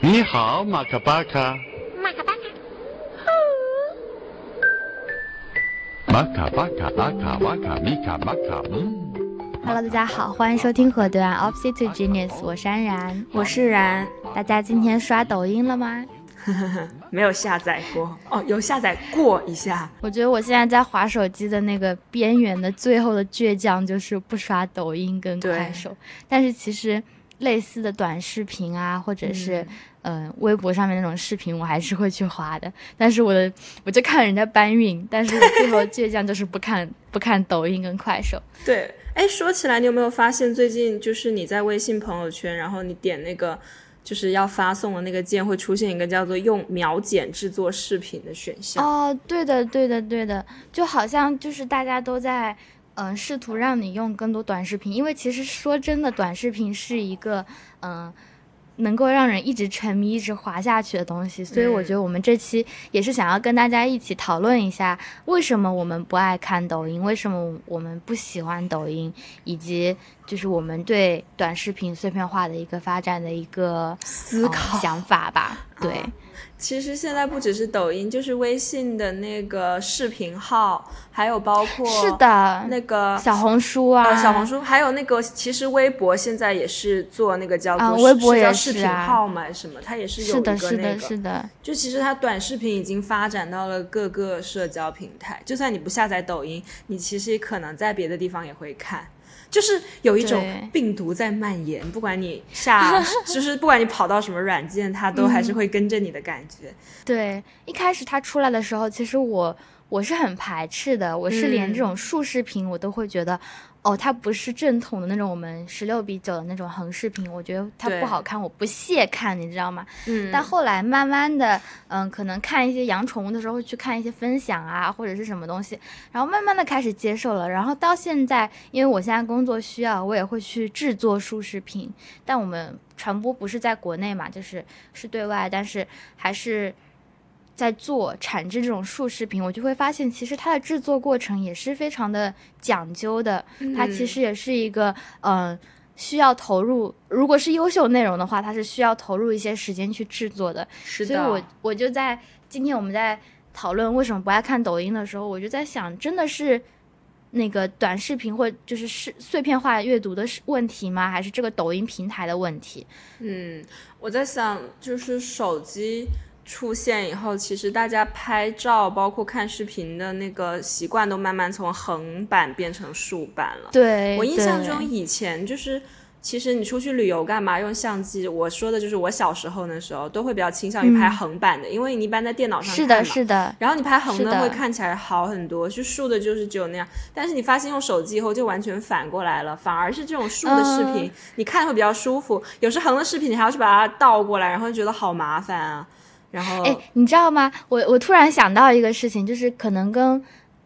你好，马卡巴卡。马卡巴卡。马卡巴卡阿卡瓦卡米卡马卡嗯。Hello，大家好，欢迎收听河段 Opposite to Genius，我是安然，我是然。大家今天刷抖音了吗？没有下载过哦，有下载过一下。我觉得我现在在划手机的那个边缘的最后的倔强，就是不刷抖音跟快手。但是其实类似的短视频啊，或者是嗯微博上面那种视频，我还是会去划的。但是我的我就看人家搬运，但是我最后倔强就是不看不看抖音跟快手。对。哎，说起来，你有没有发现最近就是你在微信朋友圈，然后你点那个就是要发送的那个键，会出现一个叫做“用秒剪制作视频”的选项？哦，对的，对的，对的，就好像就是大家都在嗯试图让你用更多短视频，因为其实说真的，短视频是一个嗯。能够让人一直沉迷、一直滑下去的东西，所以我觉得我们这期也是想要跟大家一起讨论一下，为什么我们不爱看抖音，为什么我们不喜欢抖音，以及就是我们对短视频碎片化的一个发展的一个思考想法吧，对。其实现在不只是抖音，就是微信的那个视频号，还有包括是的那个小红书啊，小红书，还有那个其实微博现在也是做那个叫做微博也是视频号嘛，什么它也是有一个那个，是的，是的，就其实它短视频已经发展到了各个社交平台，就算你不下载抖音，你其实可能在别的地方也会看。就是有一种病毒在蔓延，不管你下，就是不管你跑到什么软件，它都还是会跟着你的感觉。对，一开始它出来的时候，其实我我是很排斥的，我是连这种竖视频我都会觉得。哦，它不是正统的那种我们十六比九的那种横视频，我觉得它不好看，我不屑看，你知道吗？嗯。但后来慢慢的，嗯，可能看一些养宠物的时候会去看一些分享啊，或者是什么东西，然后慢慢的开始接受了，然后到现在，因为我现在工作需要，我也会去制作竖视频，但我们传播不是在国内嘛，就是是对外，但是还是。在做产制这种竖视频，我就会发现，其实它的制作过程也是非常的讲究的。它其实也是一个，嗯，需要投入。如果是优秀内容的话，它是需要投入一些时间去制作的。是的。所以我我就在今天我们在讨论为什么不爱看抖音的时候，我就在想，真的是那个短视频或就是是碎片化阅读的问题吗？还是这个抖音平台的问题？嗯，我在想，就是手机。出现以后，其实大家拍照包括看视频的那个习惯都慢慢从横版变成竖版了。对我印象中以前就是，其实你出去旅游干嘛用相机？我说的就是我小时候那时候都会比较倾向于拍横版的，因为你一般在电脑上是的，是的。然后你拍横的会看起来好很多，就竖的就是只有那样。但是你发现用手机以后就完全反过来了，反而是这种竖的视频你看会比较舒服。有时横的视频你还要去把它倒过来，然后觉得好麻烦啊。然后，哎，你知道吗？我我突然想到一个事情，就是可能跟，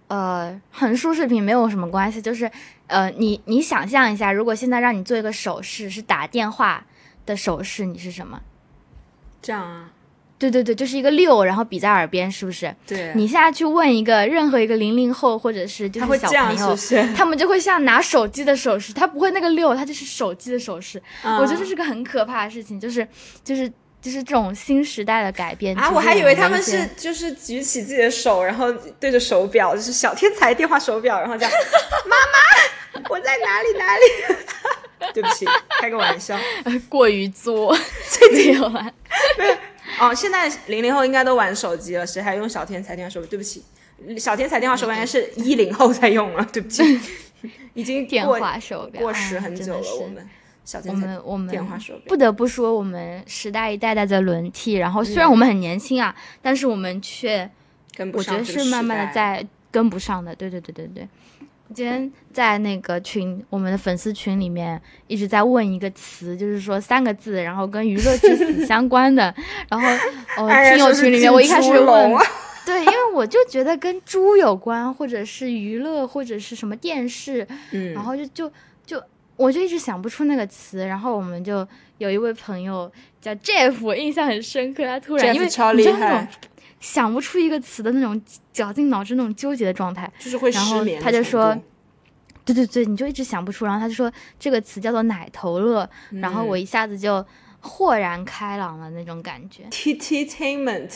呃，横竖视频没有什么关系。就是，呃，你你想象一下，如果现在让你做一个手势，是打电话的手势，你是什么？这样啊？对对对，就是一个六，然后比在耳边，是不是？对。你现在去问一个任何一个零零后或者是就是小朋友，他们就会像拿手机的手势，他不会那个六，他就是手机的手势。我觉得这是个很可怕的事情，就是就是。就是这种新时代的改变啊！我还以为他们是就是举起自己的手，然后对着手表，就是小天才电话手表，然后这样，妈妈，我在哪里哪里？对不起，开个玩笑，过于作，最近有玩。哦，现在零零后应该都玩手机了，谁还用小天才电话手表？对不起，小天才电话手表应该是一零后在用了，对不起，已经电话手表过时很久了，我们。我们我们电话手表不得不说，我们时代一代代在轮替。然后虽然我们很年轻啊，但是我们却跟不上。我觉得是慢慢的在跟不上的。对对对对对。今天在那个群，我们的粉丝群里面一直在问一个词，就是说三个字，然后跟娱乐至死相关的。然后 哦，听友群里面我一开始问，对，因为我就觉得跟猪有关，或者是娱乐，或者是什么电视，嗯，然后就就。我就一直想不出那个词，然后我们就有一位朋友叫 Jeff，我印象很深刻。他突然因为超厉害，想不出一个词的那种绞尽脑汁、那种纠结的状态，就是会失眠。他就说，对对对，你就一直想不出。然后他就说这个词叫做奶头乐，然后我一下子就豁然开朗了那种感觉。Titainment，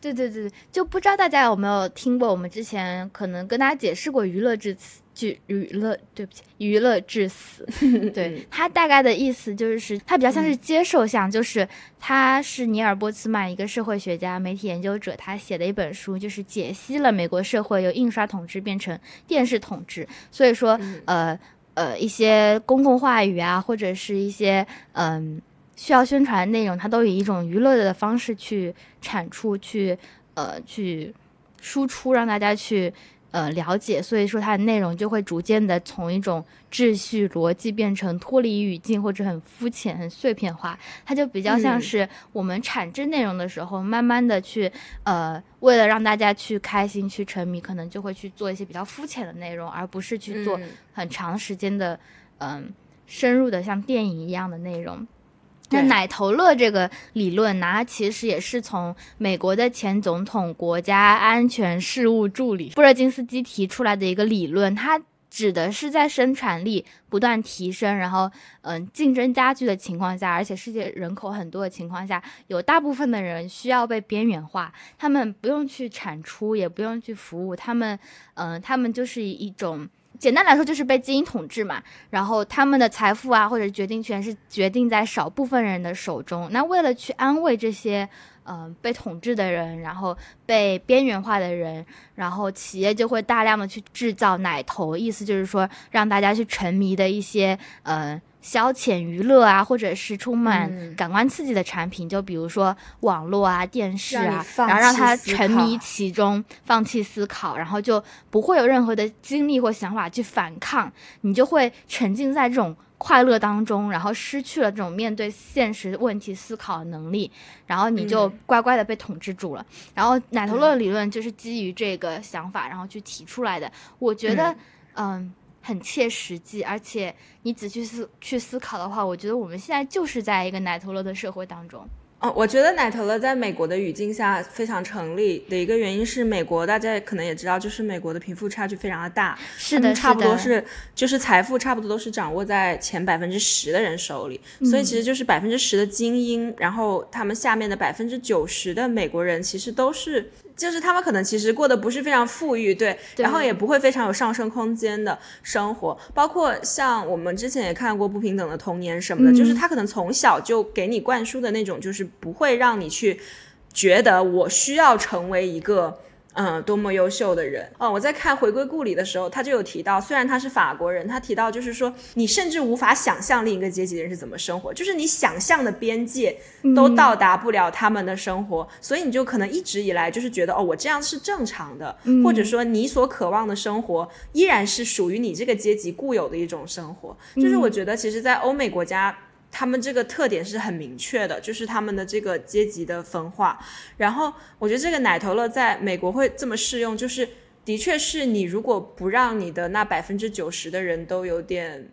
对对对，就不知道大家有没有听过，我们之前可能跟大家解释过“娱乐至死”，就娱乐，对不起，娱乐至死。对他大概的意思就是，他比较像是接受项，就是他是尼尔波茨曼，一个社会学家、媒体研究者，他写的一本书，就是解析了美国社会由印刷统治变成电视统治，所以说，呃。呃，一些公共话语啊，或者是一些嗯需要宣传的内容，它都以一种娱乐的方式去产出，去呃去输出，让大家去。呃，了解，所以说它的内容就会逐渐的从一种秩序逻辑变成脱离语境或者很肤浅、很碎片化。它就比较像是我们产制内容的时候，慢慢的去呃，为了让大家去开心、去沉迷，可能就会去做一些比较肤浅的内容，而不是去做很长时间的嗯深入的像电影一样的内容。那奶头乐这个理论呢，它其实也是从美国的前总统国家安全事务助理布热津斯基提出来的一个理论。它指的是在生产力不断提升，然后嗯竞争加剧的情况下，而且世界人口很多的情况下，有大部分的人需要被边缘化，他们不用去产出，也不用去服务，他们嗯他们就是一种。简单来说就是被精英统治嘛，然后他们的财富啊或者决定权是决定在少部分人的手中。那为了去安慰这些嗯被统治的人，然后被边缘化的人，然后企业就会大量的去制造奶头，意思就是说让大家去沉迷的一些嗯。消遣娱乐啊，或者是充满感官刺激的产品，就比如说网络啊、电视啊，然后让他沉迷其中，放弃思考，然后就不会有任何的精力或想法去反抗，你就会沉浸在这种快乐当中，然后失去了这种面对现实问题思考的能力，然后你就乖乖的被统治住了。然后奶头乐理论就是基于这个想法，然后去提出来的。我觉得，嗯。很切实际，而且你仔细思去思考的话，我觉得我们现在就是在一个奶头乐的社会当中。哦，我觉得奶头乐在美国的语境下非常成立的一个原因是，美国大家可能也知道，就是美国的贫富差距非常的大，是的，差不多是就是财富差不多都是掌握在前百分之十的人手里，所以其实就是百分之十的精英，然后他们下面的百分之九十的美国人其实都是。就是他们可能其实过得不是非常富裕，对，然后也不会非常有上升空间的生活，包括像我们之前也看过不平等的童年什么的，就是他可能从小就给你灌输的那种，就是不会让你去觉得我需要成为一个。嗯，多么优秀的人哦！我在看《回归故里》的时候，他就有提到，虽然他是法国人，他提到就是说，你甚至无法想象另一个阶级的人是怎么生活，就是你想象的边界都到达不了他们的生活，所以你就可能一直以来就是觉得，哦，我这样是正常的，或者说你所渴望的生活依然是属于你这个阶级固有的一种生活。就是我觉得，其实，在欧美国家。他们这个特点是很明确的，就是他们的这个阶级的分化。然后我觉得这个奶头乐在美国会这么适用，就是的确是你如果不让你的那百分之九十的人都有点，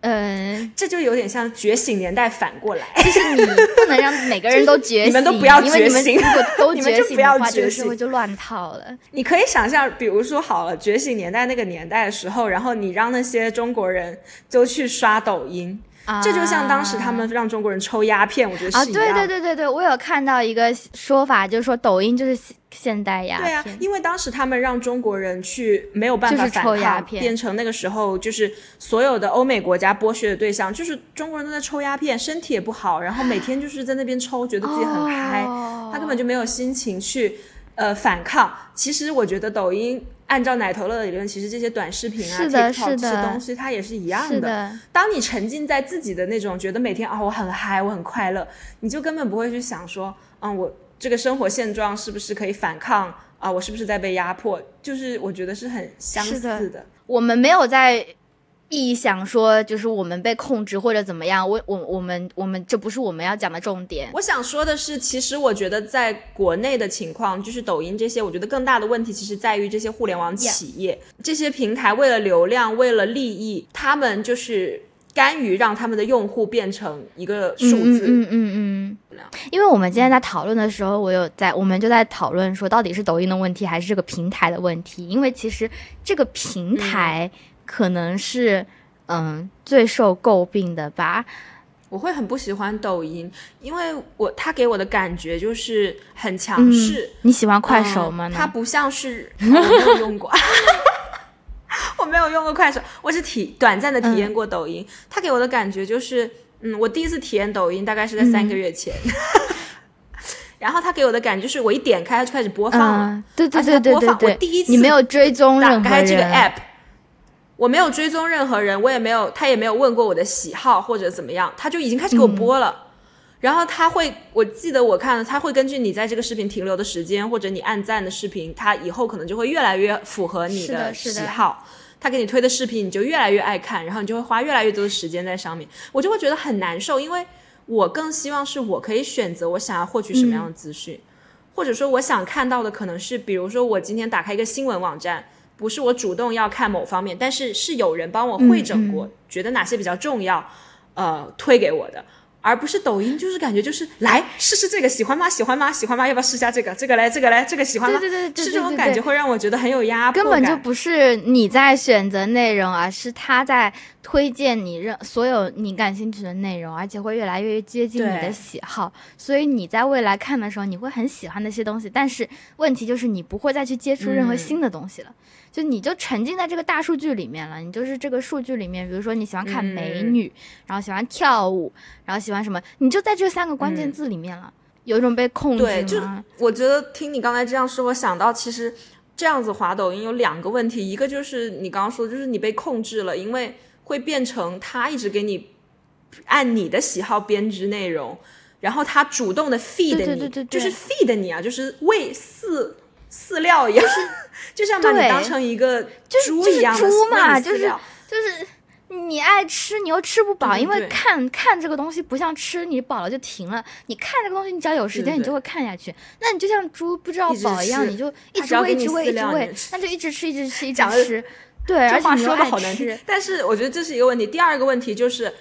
嗯，这就有点像觉醒年代反过来，就是你不能让每个人都觉醒，你们都不要觉醒，如果都觉醒的话，这个社会就乱套了。你可以想象，比如说好了，觉醒年代那个年代的时候，然后你让那些中国人都去刷抖音。这就像当时他们让中国人抽鸦片，我觉得是一样。对对对对对，我有看到一个说法，就是说抖音就是现代鸦片。对啊，因为当时他们让中国人去没有办法反抗，变成那个时候就是所有的欧美国家剥削的对象，就是中国人都在抽鸦片，身体也不好，然后每天就是在那边抽，觉得自己很嗨，他根本就没有心情去呃反抗。其实我觉得抖音。按照奶头乐的理论，其实这些短视频啊、TikTok 这些东西，它也是一样的。当你沉浸在自己的那种觉得每天啊我很嗨，我很快乐，你就根本不会去想说，嗯，我这个生活现状是不是可以反抗啊？我是不是在被压迫？就是我觉得是很相似的。我们没有在。意想说，就是我们被控制或者怎么样，我我我们我们这不是我们要讲的重点。我想说的是，其实我觉得在国内的情况，就是抖音这些，我觉得更大的问题其实在于这些互联网企业、这些平台为了流量、为了利益，他们就是甘于让他们的用户变成一个数字。嗯嗯嗯。因为我们今天在讨论的时候，我有在，我们就在讨论说，到底是抖音的问题还是这个平台的问题？因为其实这个平台。可能是，嗯，最受诟病的吧。我会很不喜欢抖音，因为我它给我的感觉就是很强势。你喜欢快手吗？它不像是我没有用过，我没有用过快手，我只体短暂的体验过抖音。它给我的感觉就是，嗯，我第一次体验抖音大概是在三个月前。然后他给我的感觉就是，我一点开它就开始播放了，对对对对对对。我第一次你没有追踪打开这个 app，我没有追踪任何人，我也没有，他也没有问过我的喜好或者怎么样，他就已经开始给我播了。然后他会，我记得我看了，他会根据你在这个视频停留的时间或者你按赞的视频，他以后可能就会越来越符合你的喜好。他给你推的视频，你就越来越爱看，然后你就会花越来越多的时间在上面。我就会觉得很难受，因为。我更希望是我可以选择我想要获取什么样的资讯，或者说我想看到的可能是，比如说我今天打开一个新闻网站，不是我主动要看某方面，但是是有人帮我会诊过，觉得哪些比较重要，呃，推给我的。而不是抖音，就是感觉就是来试试这个，喜欢吗？喜欢吗？喜欢吗？要不要试下这个？这个来，这个来，这个喜欢吗？对对对，是这种感觉会让我觉得很有压。根本就不是你在选择内容，而是他在推荐你任所有你感兴趣的内容，而且会越来越接近你的喜好。所以你在未来看的时候，你会很喜欢那些东西。但是问题就是你不会再去接触任何新的东西了。就你就沉浸在这个大数据里面了，你就是这个数据里面，比如说你喜欢看美女，然后喜欢跳舞，然后喜欢什么，你就在这三个关键字里面了，有一种被控制对，就我觉得听你刚才这样说，我想到其实这样子滑抖音有两个问题，一个就是你刚刚说，就是你被控制了，因为会变成他一直给你按你的喜好编织内容，然后他主动的 feed 你，就是 feed 你啊，就是喂饲饲料一样。就像把你当成一个猪一样的猪嘛，就是就是你爱吃，你又吃不饱，因为看看这个东西不像吃，你饱了就停了。你看这个东西，你只要有时间，你就会看下去。那你就像猪不知道饱一样，你就一直喂，一直喂，一直喂，那就一直吃，一直吃，一直吃。对，而且说的好难听。但是我觉得这是一个问题。第二个问题就是。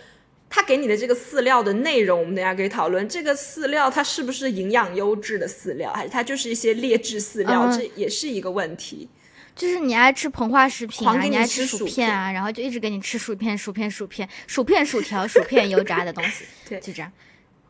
他给你的这个饲料的内容，我们等下可以讨论。这个饲料它是不是营养优质的饲料，还是它就是一些劣质饲料？这也是一个问题。就是你爱吃膨化食品啊，你爱吃薯片啊，然后就一直给你吃薯片、薯片、薯片、薯片、薯条、薯片、油炸的东西，对，就这样。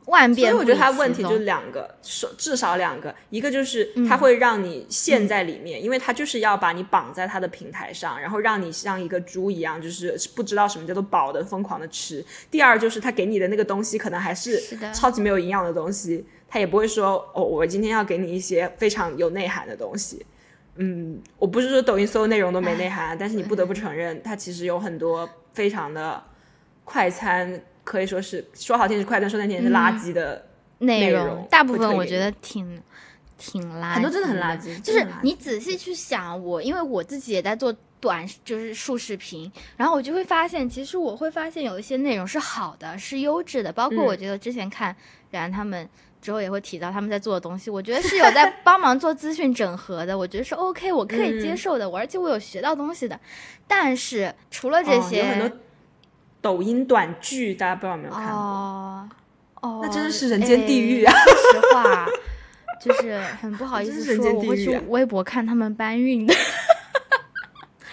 万变所以我觉得它问题就是两个，至少两个，一个就是它会让你陷在里面，因为它就是要把你绑在它的平台上，然后让你像一个猪一样，就是不知道什么叫做饱的疯狂的吃。第二就是它给你的那个东西可能还是超级没有营养的东西，它也不会说哦，我今天要给你一些非常有内涵的东西。嗯，我不是说抖音所有内容都没内涵，但是你不得不承认，它其实有很多非常的快餐。可以说是说好听是快乐，说难听是垃圾的内容。大部分我觉得挺挺垃圾，很多真的很垃圾。就是你仔细去想，我因为我自己也在做短，就是竖视频，然后我就会发现，其实我会发现有一些内容是好的，是优质的。包括我觉得之前看然他们之后也会提到他们在做的东西，我觉得是有在 帮忙做资讯整合的，我觉得是 OK，我可以接受的，我而且我有学到东西的。但是除了这些。抖音短剧，大家不知道有没有看过？哦，那真的是人间地狱啊！说实话，就是很不好意思 说，我会去微博看他们搬运的，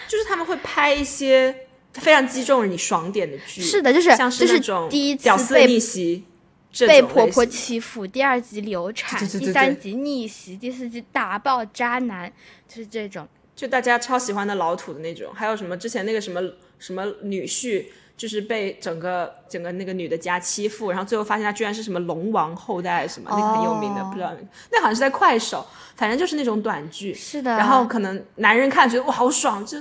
就是他们会拍一些非常击中你爽点的剧。是的，就是像是那种第一次屌丝逆袭，被婆婆欺负，第二集流产，第三集逆袭，第四集打爆渣男，就是这种，就大家超喜欢的老土的那种。还有什么之前那个什么什么女婿？就是被整个整个那个女的家欺负，然后最后发现她居然是什么龙王后代什么，那个很有名的，不知道那好像是在快手，反正就是那种短剧。是的。然后可能男人看觉得哇好爽，就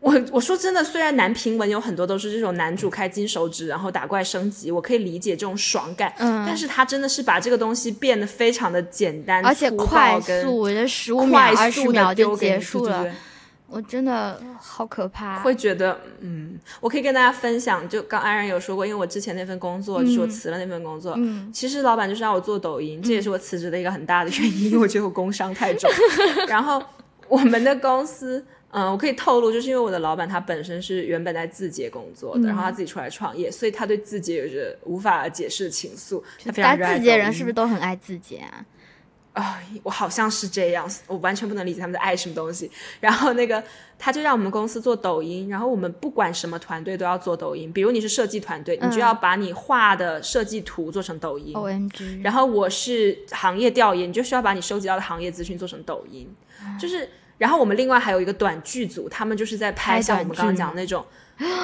我我说真的，虽然男频文有很多都是这种男主开金手指然后打怪升级，我可以理解这种爽感，嗯，但是他真的是把这个东西变得非常的简单，而且快速，我觉得十五秒二十秒就结束了。我真的好可怕，会觉得，嗯，我可以跟大家分享，就刚安然有说过，因为我之前那份工作就是我辞了那份工作，嗯，其实老板就是让我做抖音，这也是我辞职的一个很大的原因，因为我觉得我工伤太重。然后我们的公司，嗯，我可以透露，就是因为我的老板他本身是原本在字节工作的，然后他自己出来创业，所以他对字节有着无法解释的情愫，他非常热爱字节人是不是都很爱字节啊？啊、我好像是这样，我完全不能理解他们在爱什么东西。然后那个他就让我们公司做抖音，然后我们不管什么团队都要做抖音，比如你是设计团队，你就要把你画的设计图做成抖音。O M G，然后我是行业调研，你就需要把你收集到的行业资讯做成抖音，就是。然后我们另外还有一个短剧组，他们就是在拍拍像我们刚刚讲的那种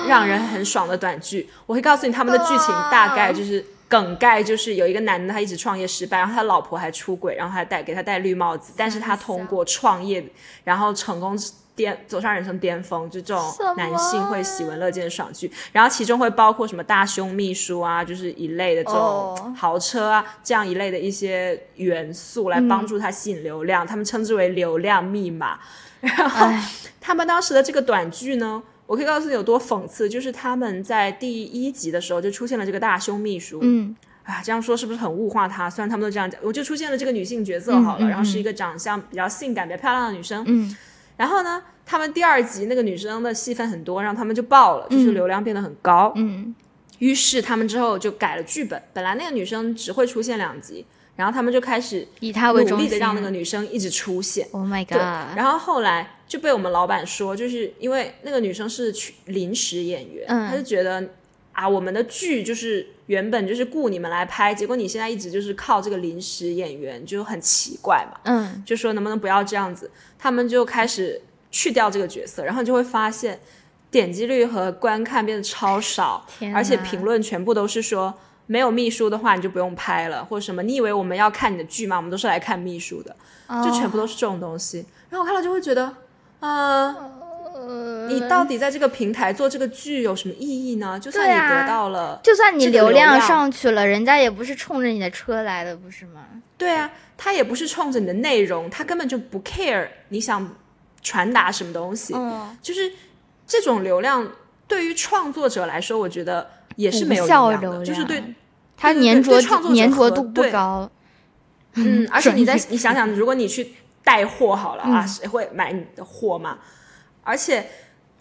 让人很爽的短剧。我会告诉你他们的剧情大概就是梗概，就是有一个男的他一直创业失败，然后他老婆还出轨，然后还戴给他戴绿帽子，但是他通过创业，然后成功巅走上人生巅峰，就这种男性会喜闻乐见的爽剧。然后其中会包括什么大胸秘书啊，就是一类的这种哦豪车啊这样一类的一些元素来帮助他吸引流量，他们称之为流量密码。然后哎，他们当时的这个短剧呢，我可以告诉你有多讽刺，就是他们在第一集的时候就出现了这个大胸秘书，嗯啊，这样说是不是很物化她？虽然他们都这样讲，我就出现了这个女性角色好了，嗯嗯然后是一个长相比较性感、比较漂亮的女生。嗯然后呢，他们第二集那个女生的戏份很多，让他们就爆了，就是流量变得很高。嗯于是他们之后就改了剧本，本来那个女生只会出现两集，然后他们就开始以他为努力的让那个女生一直出现。Oh my 对，God，然后后来就被我们老板说，就是因为那个女生是去临时演员，嗯。他就觉得啊，我们的剧就是原本就是雇你们来拍，结果你现在一直就是靠这个临时演员，就很奇怪嘛，嗯。就说能不能不要这样子，他们就开始去掉这个角色，然后你就会发现点击率和观看变得超少，而且评论全部都是说。没有秘书的话，你就不用拍了，或者什么？你以为我们要看你的剧吗？我们都是来看秘书的。就全部都是这种东西。然后我看了就会觉得，呃，呃你到底在这个平台做这个剧有什么意义呢？就算你得到了，就算你流量量上去了，人家也不是冲着你的车来的，不是吗？对啊，他也不是冲着你的内容，他根本就不 care 你想传达什么东西。嗯，就是这种流量对于创作者来说，我觉得也是没有无效营养的，就是对量它粘着粘着度不高。嗯，而且你在你想想，如果你去带货好了啊，嗯谁会买你的货嘛？而且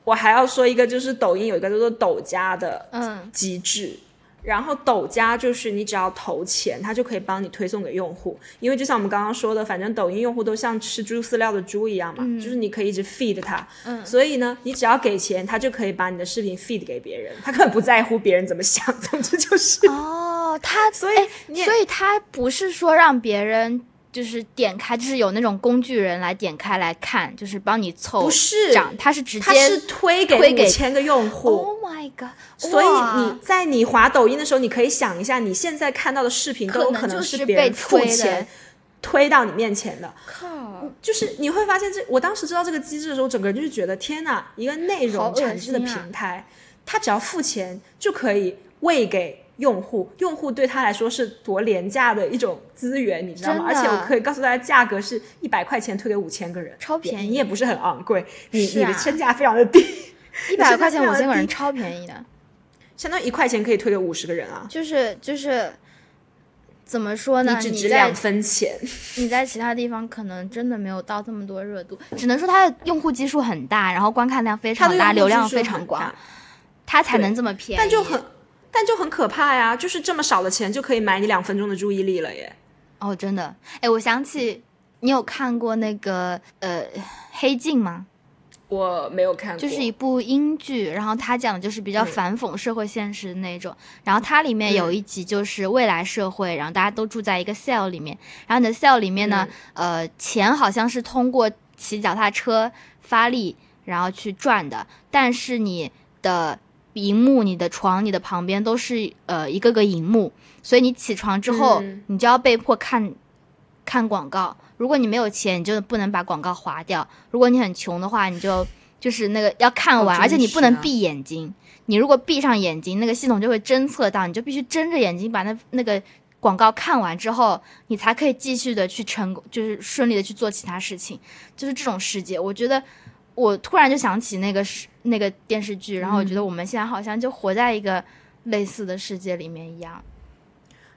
我还要说一个，就是抖音有一个叫做抖加的嗯机制。然后抖加就是你只要投钱，它就可以帮你推送给用户，因为就像我们刚刚说的，反正抖音用户都像吃猪饲料的猪一样嘛，就是你可以一直 feed 它，嗯所以呢，你只要给钱，它就可以把你的视频 feed 给别人，它根本不在乎别人怎么想，总之就是，哦，它所以所以他不是说让别人就是点开，就是有那种工具人来点开来看，就是帮你凑不是涨，它是直接他是推给推给五千个用户，Oh my god！所以你在你滑抖音的时候，你可以想一下，你现在看到的视频都有可能是别人付钱推到你面前的。靠，就是你会发现这，我当时知道这个机制的时候，整个人就是觉得天哪，一个内容产生的平台，它只要付钱就可以喂给用户，用户对他来说是多廉价的一种资源，你知道吗？而且我可以告诉大家，价格是一百块钱推给五千个人，超便宜。你也不是很昂贵，你、啊。你的身价非常的低，一百块钱五千个人超便宜的，相当于一块钱可以推给五十个人啊。就是就是怎么说呢？你只值两分钱，你在其他地方可能真的没有到这么多热度，只能说它的用户基数很大，然后观看量非常大，流量非常广它才能这么便宜。但就很但就很可怕呀！就是这么少的钱就可以买你两分钟的注意力了耶。哦，真的，哎，我想起你有看过那个呃《黑镜》吗？我没有看过，就是一部英剧，然后它讲的就是比较嗯反讽社会现实的那种。然后它里面有一集就是未来社会，然后大家都住在一个 cell 里面，然后你的 cell 里面呢，呃，钱好像是通过骑脚踏车发力然后去赚的，但是你的荧幕、你的床、你的旁边都是呃一个个荧幕，所以你起床之后，嗯你就要被迫看看广告。如果你没有钱，你就不能把广告划掉；如果你很穷的话，你就就是那个要看完，好而且你不能闭眼睛。你如果闭上眼睛，那个系统就会侦测到，你就必须睁着眼睛把那那个广告看完之后，你才可以继续的去成功，就是顺利的去做其他事情。就是这种世界，我觉得我突然就想起那个是那个电视剧，然后我觉得我们现在好像就活在一个类似的世界里面一样。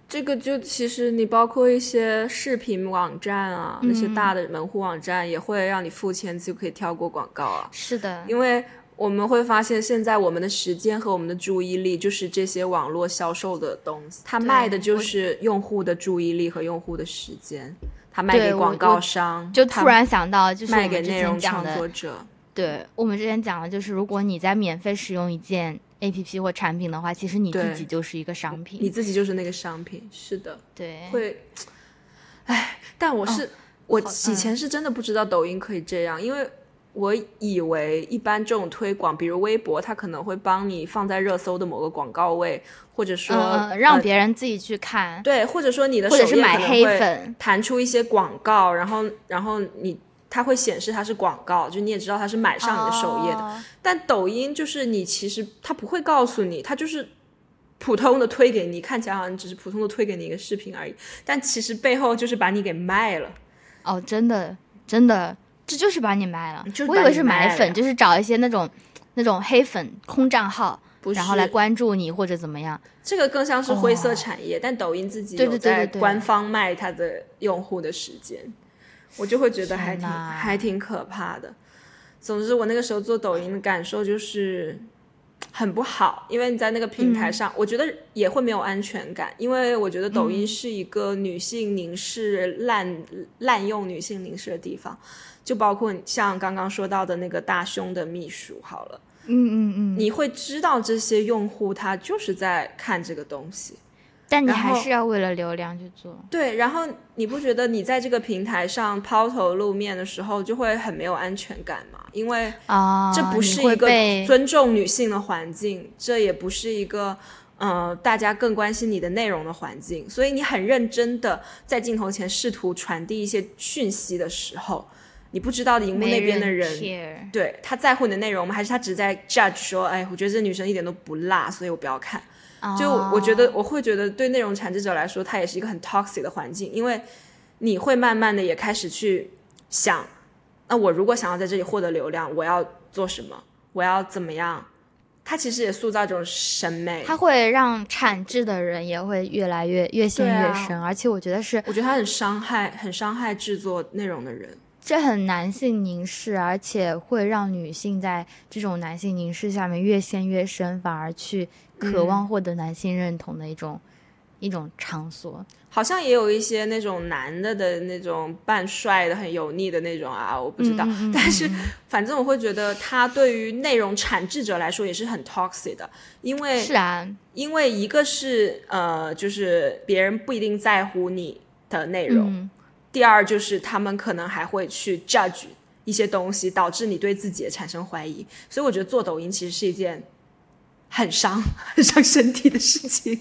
这个就其实你包括一些视频网站啊，那些嗯大的门户网站也会让你付钱就可以跳过广告啊，是的，因为我们会发现现在我们的时间和我们的注意力就是这些网络销售的东西，它卖的就是用户的注意力和用户的时间。他卖给广告商，就突然想到，就是我卖给们之内容创前讲的，作者。对我们之前讲的，就是如果你在免费使用一件 A P P 或产品的话，其实你自己就是一个商品你。自己就是那个商品，是的，对，会，哎，但我是、我以前是真的不知道抖音可以这样，因为我以为一般这种推广，比如微博，它可能会帮你放在热搜的某个广告位，或者说、让呃别人自己去看，对，或者说你的首页是买黑可能会粉。弹出一些广告，然后然后你它会显示它是广告，就你也知道它是买上你的首页的。哦但抖音就是你其实它不会告诉你，它就是普通的推给你，看起来好像只是普通的推给你一个视频而已，但其实背后就是把你给卖了。哦，真的真的，这就是把你卖了。就是我以为是买粉，就是找一些那种那种黑粉空账号，然后来关注你或者怎么样。这个更像是灰色产业，但抖音自己对有在官方卖它的用户的时间，我就会觉得还挺还挺可怕的。总之，我那个时候做抖音的感受就是很不好，因为你在那个平台上，我觉得也会没有安全感，因为我觉得抖音是一个女性凝视、滥滥用女性凝视的地方，就包括像刚刚说到的那个大胸的秘书，好了。嗯嗯嗯。你会知道这些用户他就是在看这个东西，但你还是要为了流量去做。对。然后你不觉得你在这个平台上抛头露面的时候就会很没有安全感吗？因为啊，这不是一个尊重女性的环境，这也不是一个呃大家更关心你的内容的环境，所以你很认真的在镜头前试图传递一些讯息的时候，你不知道荧幕那边的人人对他在乎你的内容吗？还是他只在 judge 说，哎，我觉得这女生一点都不辣，所以我不要看。就我觉哦得，我会觉得对内容产制者来说，它也是一个很 toxic 的环境，因为你会慢慢的也开始去想，那我如果想要在这里获得流量，我要做什么？我要怎么样？它其实也塑造一种审美。它会让产制的人也会越来越越陷越深，而且我觉得是我觉得它很伤害，很伤害制作内容的人。这很男性凝视，而且会让女性在这种男性凝视下面越陷越深，反而去渴嗯望获得男性认同的一种、一种场所。好像也有一些那种男的的那种扮帅的很油腻的那种啊，我不知道。但是反正我会觉得他对于内容产制者来说也是很 toxic 的，因为是啊，因为一个是呃，就是别人不一定在乎你的内容，嗯，第二就是他们可能还会去 judge 一些东西，导致你对自己也产生怀疑。所以我觉得做抖音其实是一件很伤、很伤身体的事情。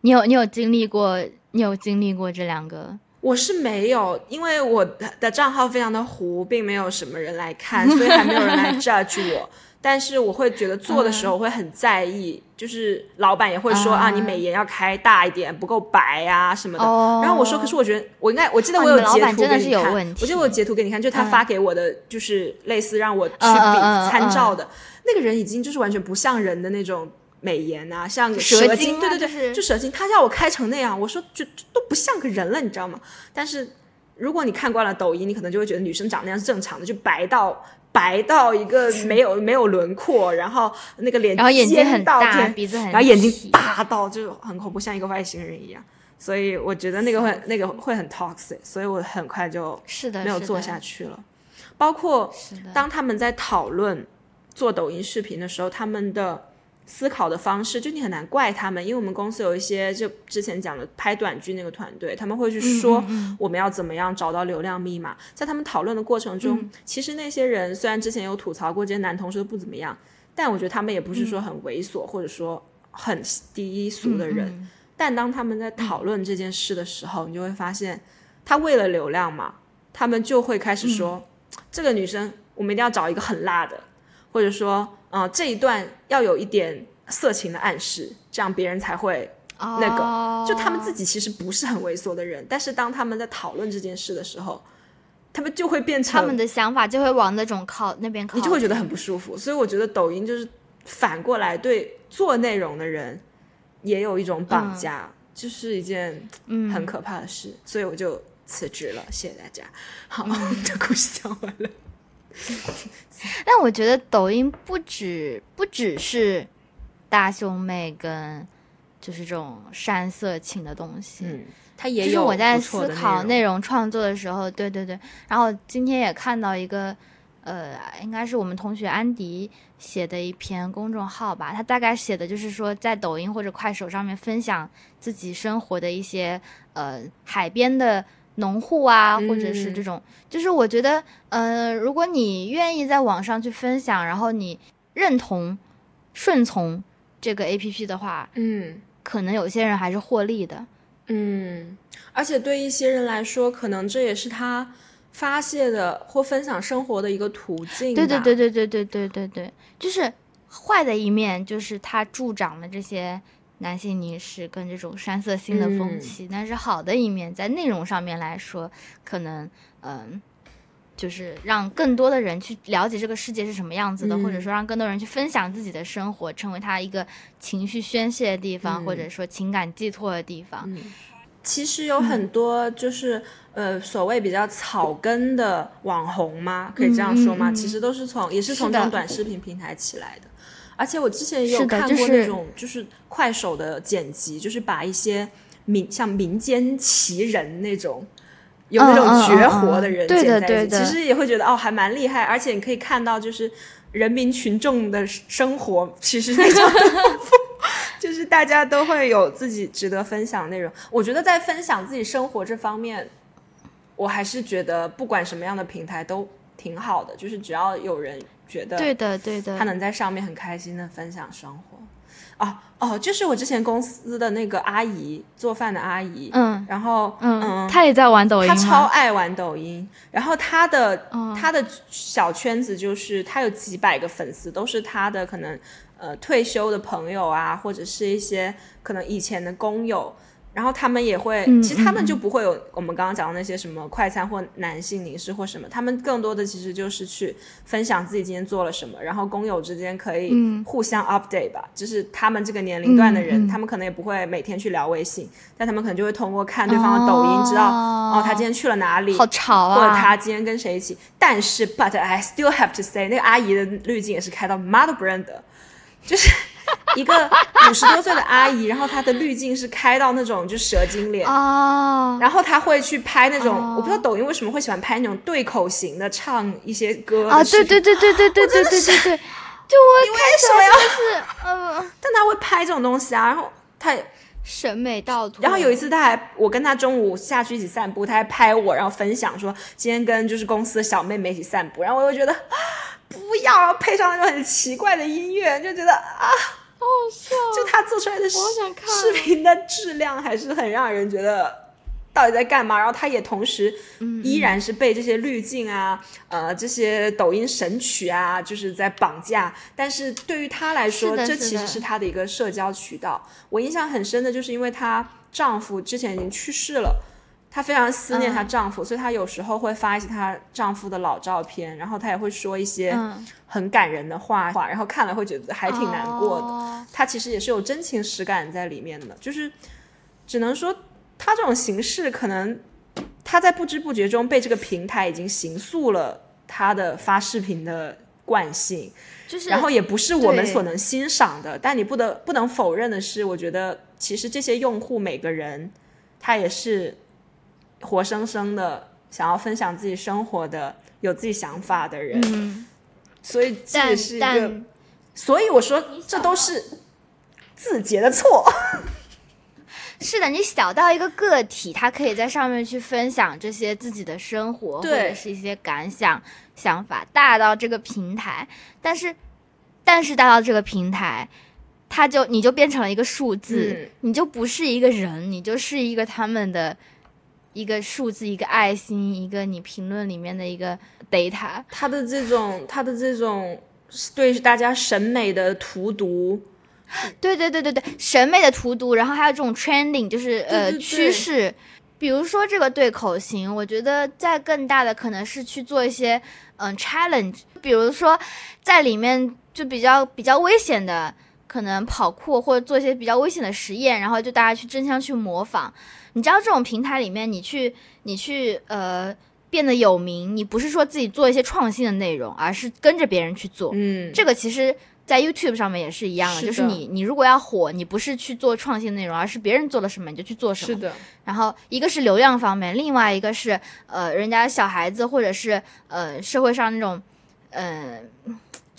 你有你有经历过，你有经历过这两个？我是没有，因为我的的账号非常的糊，并没有什么人来看，所以还没有人来 judge 我。但是我会觉得做的时候会很在意，就是老板也会说啊。啊你美颜要开大一点，不够白啊什么的。哦。然后我说，可是我觉得我应该，我记得我有截图给你看，我记得我有截图给你看，就是他嗯。发给我的，就是类似让我去比参照的。那个人，已经就是完全不像人的那种美颜啊，像个蛇蛇精对对对，啊就是就蛇精，他叫我开成那样，我说就就都不像个人了，你知道吗？但是如果你看惯了抖音，你可能就会觉得女生长那样是正常的，就白到白到一个没有 没有轮廓，然后那个脸然后眼睛尖很大，鼻子很然后眼睛细大到就很恐怖，像一个外星人一样。所以我觉得那个会那个会很 toxic，所以我很快就是的，没有做下去了。包括，当他们在讨论做抖音视频的时候，他们的思考的方式，就你很难怪他们，因为我们公司有一些就之前讲的拍短剧那个团队，他们会去说我们要怎么样找到流量密码。在他们讨论的过程中，其实那些人虽然之前有吐槽过这些男同事都不怎么样，但我觉得他们也不是说很猥琐、或者说很低俗的人。嗯但当他们在讨论这件事的时候，你就会发现，他为了流量嘛，他们就会开始说，这个女生我们一定要找一个很辣的，或者说，呃，这一段要有一点色情的暗示，这样别人才会。那个哦就他们自己其实不是很猥琐的人，但是当他们在讨论这件事的时候，他们就会变成他们的想法就会往那种靠那边靠，你就会觉得很不舒服。所以我觉得抖音就是反过来对做内容的人也有一种绑架，就是一件嗯很可怕的事。所以我就辞职了，谢谢大家。好，嗯 这故事讲完了。但我觉得抖音不止不只是大胸妹跟就是这种山色情的东西。嗯，他也就是有我在思考内。容创作的时候，对对对。然后今天也看到一个，呃，应该是我们同学安迪写的一篇公众号吧，他大概写的就是说，在抖音或者快手上面分享自己生活的一些，呃，海边的农户啊，或者是嗯这种，就是我觉得，呃，如果你愿意在网上去分享，然后你认同、顺从这个 A P P 的话，嗯可能有些人还是获利的。嗯，而且对一些人来说，可能这也是他发泄的或分享生活的一个途径。对对对，对对对对对对，就是坏的一面，就是它助长了这些男性凝视跟这种山色性的风嗯气。但是好的一面，在内容上面来说，可能嗯。就是让更多的人去了解这个世界是什么样子的，或者嗯说让更多人去分享自己的生活，成为他一个情绪宣泄的地方，或者嗯说情感寄托的地方。嗯，其实有很多就是、呃所谓比较草根的网红吗，可以这样说吗？嗯嗯嗯其实都是从也是从这种短视频平台起来的。而且我之前也有看过那种就是快手的剪辑，就是把一些民像民间奇人那种。有那种绝活的人对剪在一起，的对的其实也会觉得哦，还蛮厉害，而且你可以看到就是人民群众的生活其实非常的丰富，就是大家都会有自己值得分享的内容。我觉得在分享自己生活这方面，我还是觉得不管什么样的平台都挺好的，就是只要有人觉得对的，对的他。能在上面很开心的分享生活。哦哦，就是我之前公司的那个阿姨，做饭的阿姨，嗯然后嗯，她也在玩抖音她？超爱玩抖音，然后她的、嗯他的小圈子就是她有几百个粉丝，都是她的可能呃退休的朋友啊，或者是一些可能以前的工友，然后他们也会，嗯其实他们嗯就不会有我们刚刚讲的那些什么快餐或男性凝视或什么，他们更多的其实就是去分享自己今天做了什么，然后工友之间可以嗯互相 update 吧，就是他们这个年龄段的人，他们可能也不会每天去聊微信，但他们可能就会通过看对方的抖音知道哦他今天去了哪里，好潮啊！或者他今天跟谁一起。但是，but I still have to say，那个阿姨的滤镜也是开到妈都不认得，就是 一个五十多岁的阿姨，然后她的滤镜是开到那种就蛇精脸。哦，然后她会去拍那种，哦我不知道抖音为什么会喜欢拍那种对口型的，唱一些歌啊，对对对对对对对对对对，就我你为什么要？是嗯，但她会拍这种东西啊，然后她也审美倒退。然后有一次，他还我跟他中午下去一起散步，他还拍我，然后分享说今天跟就是公司的小妹妹一起散步，然后我又觉得啊不要，然后配上那种很奇怪的音乐，就觉得啊，好好笑，就他做出来的视频的质量还是很让人觉得到底在干嘛。然后他也同时嗯依然是被这些滤镜啊，呃，这些抖音神曲啊，就是在绑架。但是对于他来说，这其实是他的一个社交渠道。我印象很深的就是因为她丈夫之前已经去世了。她非常思念她嗯丈夫，所以她有时候会发一些她丈夫的老照片，然后她也会说一些嗯，很感人的话，然后看了会觉得还挺难过的。哦它其实也是有真情实感在里面的，就是只能说她这种形式可能她在不知不觉中被这个平台已经形塑了她的发视频的惯性，就是然后也不是我们所能欣赏的。但你不得不能否认的是，我觉得其实这些用户每个人他也是活生生的想要分享自己生活的、有自己想法的人，嗯，所以这是一个。但所以我说，这都是字节的错。是的，你小到一个个体，他可以在上面去分享这些自己的生活或者是一些感想、想法；大到这个平台，但是但是大到这个平台，他就你就变成了一个数字，嗯你就不是一个人，你就是一个他们的一个数字，一个爱心，一个你评论里面的一个 data。他的这种，他的这种对大家审美的荼毒，对对对对对，审美的荼毒，然后还有这种 trending，就是呃趋势。比如说这个对口型，我觉得在更大的可能是去做一些嗯 challenge，比如说在里面就比较比较危险的，可能跑酷或者做一些比较危险的实验，然后就大家去争相去模仿。你知道这种平台里面，你去你去呃变得有名，你不是说自己做一些创新的内容，而是跟着别人去做。嗯，这个其实在 YouTube 上面也是一样的，是的就是你你如果要火，你不是去做创新内容，而是别人做了什么你就去做什么。是的，然后一个是流量方面，另外一个是呃，人家小孩子或者是呃社会上那种，呃，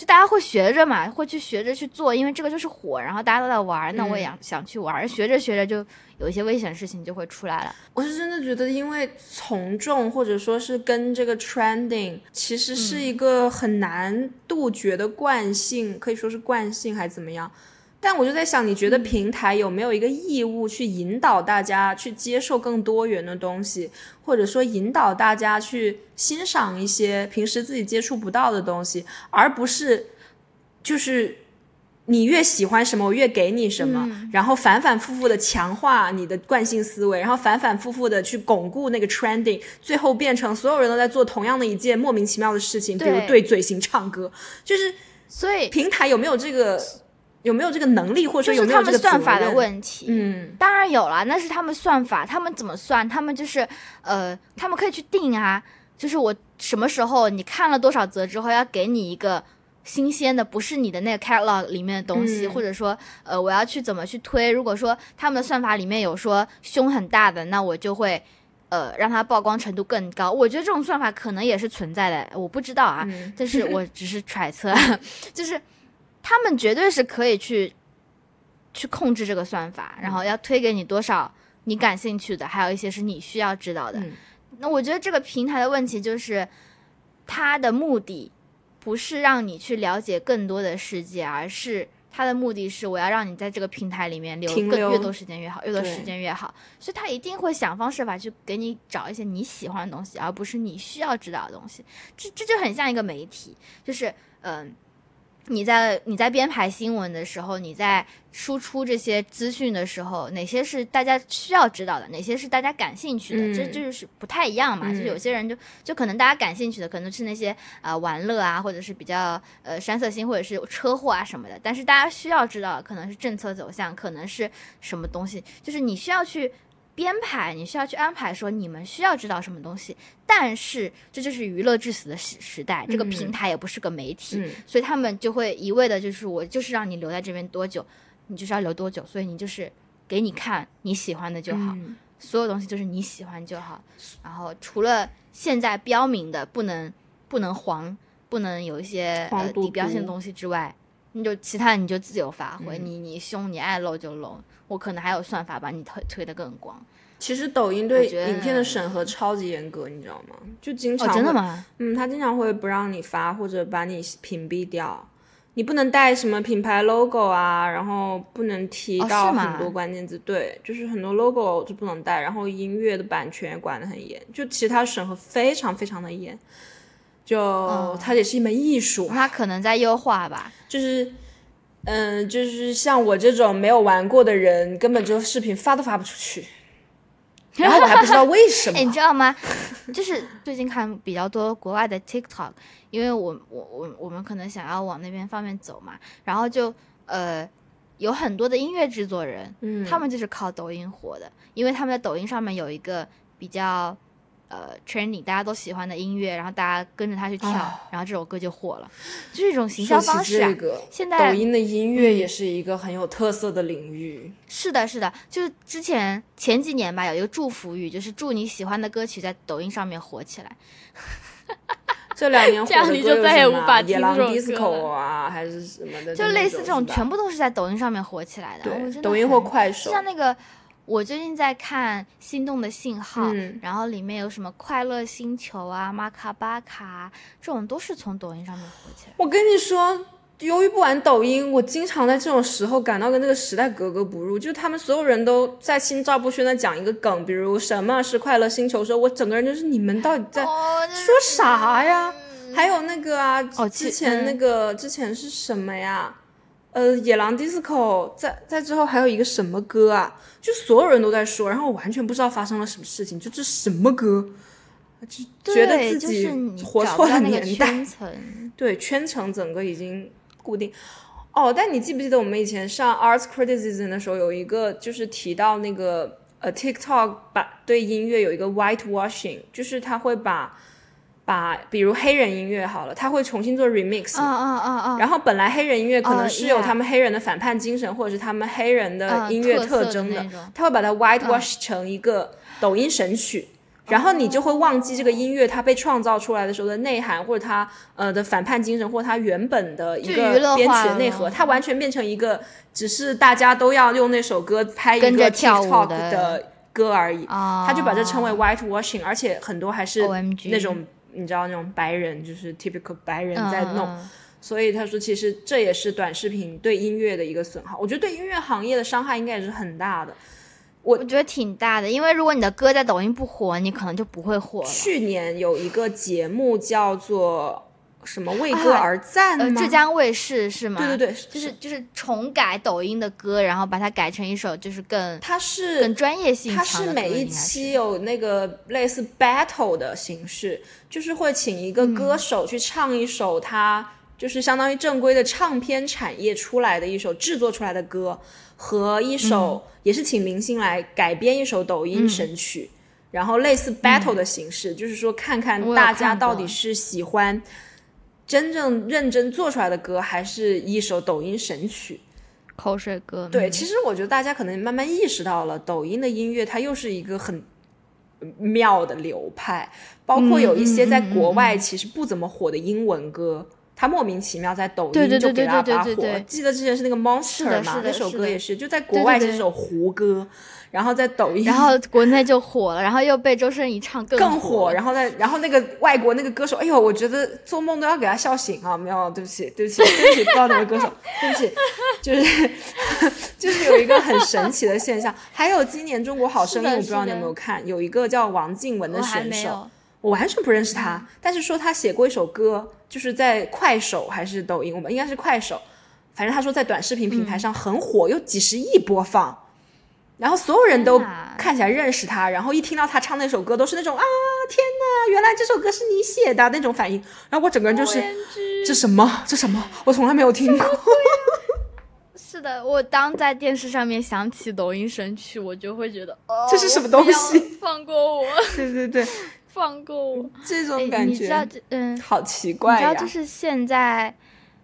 就大家会学着嘛，会去学着去做，因为这个就是火，然后大家都在玩儿，那我也嗯想想去玩儿，学着学着就有一些危险的事情就会出来了。我是真的觉得，因为从众或者说是跟这个 trending，其实是一个很难杜绝的惯性，可以说是惯性还是怎么样。但我就在想，你觉得平台有没有一个义务去引导大家去接受更多元的东西，或者说引导大家去欣赏一些平时自己接触不到的东西，而不是就是你越喜欢什么，我越给你什么，然后反反复复的强化你的惯性思维，然后反反复复的去巩固那个 trending，最后变成所有人都在做同样的一件莫名其妙的事情，比如对。对嘴型唱歌，就是所以平台有没有这个有没有这个能力，或者说有就是他们没有这个算法的问题。嗯，当然有了，那是他们算法，他们怎么算？他们就是呃，他们可以去定啊，就是我什么时候你看了多少则之后，要给你一个新鲜的，不是你的那个 catalog 里面的东西，嗯或者说呃，我要去怎么去推？如果说他们的算法里面有说胸很大的，那我就会。呃，让它曝光程度更高，我觉得这种算法可能也是存在的，我不知道啊，嗯但是我只是揣测，就是他们绝对是可以去去控制这个算法，然后要推给你多少你感兴趣的，还有一些是你需要知道的。嗯那我觉得这个平台的问题就是，它的目的不是让你去了解更多的世界，而是它的目的是我要让你在这个平台里面留更越多时间越好，越多时间越好。所以它一定会想方设法去给你找一些你喜欢的东西，而不是你需要知道的东西。这这就很像一个媒体，就是嗯。你在你在编排新闻的时候，你在输出这些资讯的时候，哪些是大家需要知道的，哪些是大家感兴趣的，这嗯这就是不太一样嘛。就有些人就就可能大家感兴趣的，可能是那些呃玩乐啊，或者是比较呃山色星，或者是车祸啊什么的。但是大家需要知道的，可能是政策走向，可能是什么东西，就是你需要去编排，你需要去安排说你们需要知道什么东西。但是这就是娱乐至死的时时代，这个平台也不是个媒体，嗯所以他们就会一味的就是我就是让你留在这边多久，你就是要留多久，所以你就是给你看你喜欢的就好。嗯所有东西就是你喜欢就好。然后除了现在标明的不能不能黄，不能有一些呃地标性的东西之外，你就其他你就自由发挥，嗯你你凶你爱露就露。我可能还有算法把你推推得更广。其实抖音对影片的审核超级严格，你知道吗？就经常哦，真的吗？嗯，他经常会不让你发，或者把你屏蔽掉。你不能带什么品牌 logo 啊，然后不能提哦到很多关键字，对，就是很多 logo 就不能带，然后音乐的版权也管得很严，就其他审核非常非常的严，就、哦它也是一门艺术，它可能在优化吧。就是，嗯、就是像我这种没有玩过的人，根本就视频发都发不出去，然后我还不知道为什么 哎，，你知道吗？就是最近看比较多国外的 TikTok，因为我我我我们可能想要往那边方面走嘛，然后就呃有很多的音乐制作人，嗯，他们就是靠抖音火的，因为他们在抖音上面有一个比较呃 training，大家都喜欢的音乐，然后大家跟着他去跳，哦然后这首歌就火了，就是一种行销方式啊。这个，现在抖音的音乐也是一个很有特色的领域。是的，是的，就是之前前几年吧，有一个祝福语，就是祝你喜欢的歌曲在抖音上面火起来。这两年 火这样的歌有你就再也什么无法听野狼 disco 啊，还是什么的，就类似这种，全部都是在抖音上面火起来的。抖音或快手，像那个，我最近在看《心动的信号》嗯然后里面有什么快乐星球啊、马卡巴卡啊这种都是从抖音上面火起来。我跟你说，由于不玩抖音，我经常在这种时候感到跟那个时代格格不入。就是他们所有人都在心照不宣的讲一个梗，比如什么是快乐星球的时候，我整个人就是你们到底在哦，说啥呀？还有那个啊，哦之前嗯那个、之前是什么呀？呃，野狼 disco，在在之后还有一个什么歌啊？就所有人都在说，然后我完全不知道发生了什么事情，就这什么歌，就觉得自己是活错了年代。圈层。对，圈层整个已经固定。哦，但你记不记得我们以前上 arts criticism 的时候，有一个就是提到那个呃 TikTok 把对音乐有一个 whitewashing，就是他会把把比如黑人音乐好了，他会重新做 remix！然后本来黑人音乐可哦能是有他们黑人的反叛精神，或者是他们黑人的嗯音乐特征的，他会把它 whitewash 成一个抖音神曲。然后你就会忘记这个音乐它被创造出来的时候的内涵，或者它呃的反叛精神，或者它原本的一个编曲的内核，它完全变成一个只是大家都要用那首歌拍一个 TikTok 的的歌而已。啊，他就把这称为 whitewashing，而且很多还是那种你知道那种白人，就是 typical 白人在弄。嗯嗯所以他说，其实这也是短视频对音乐的一个损耗。我觉得对音乐行业的伤害应该也是很大的。我觉得挺大的，因为如果你的歌在抖音不火，你可能就不会火了。去年有一个节目叫做什么“为歌啊而赞”呃，吗？浙江卫视是吗？对对对，就是就是重改抖音的歌，然后把它改成一首就是更它是更专业性它。是每一期有那个类似 battle 的形式，就是会请一个歌手去唱一首他就是相当于正规的唱片产业出来的一首制作出来的歌，和一首、嗯也是请明星来改编一首抖音神曲，然后类似 battle 的形式，就是说看看大家到底是喜欢真正认真做出来的歌，还是一首抖音神曲。口水歌。对，嗯其实我觉得大家可能慢慢意识到了，抖音的音乐它又是一个很妙的流派，包括有一些在国外其实不怎么火的英文歌。它莫名其妙在抖音就给它对对把火记得之前是那个 Monster 嘛，那首歌也是，就在国外是首胡歌，然后在抖音然后国内就火了，然后又被周深一唱更更火火，然后再然后那个外国那个歌手，哎呦，我觉得做梦都要给他笑醒啊！没有，对不起，对不起，对不起，不知道哪个歌手，对不起，就是就是有一个很神奇的现象。还有今年中国好声音，我不知道你有没有看，有一个叫王静雯的选手。我完全不认识他，但是说他写过一首歌，就是在快手还是抖音，我们应该是快手，反正他说在短视频平台上很火，有几十亿播放。然后所有人都看起来认识他，然后一听到他唱那首歌，都是那种啊天哪，原来这首歌是你写的那种反应。然后我整个人就是这什么这什么，我从来没有听过。是的，我当在电视上面响起抖音神曲，我就会觉得，哦，这是什么东西放过我，对对对，放过我。这哎种感你知道觉这嗯，好奇怪呀。知道，就是现在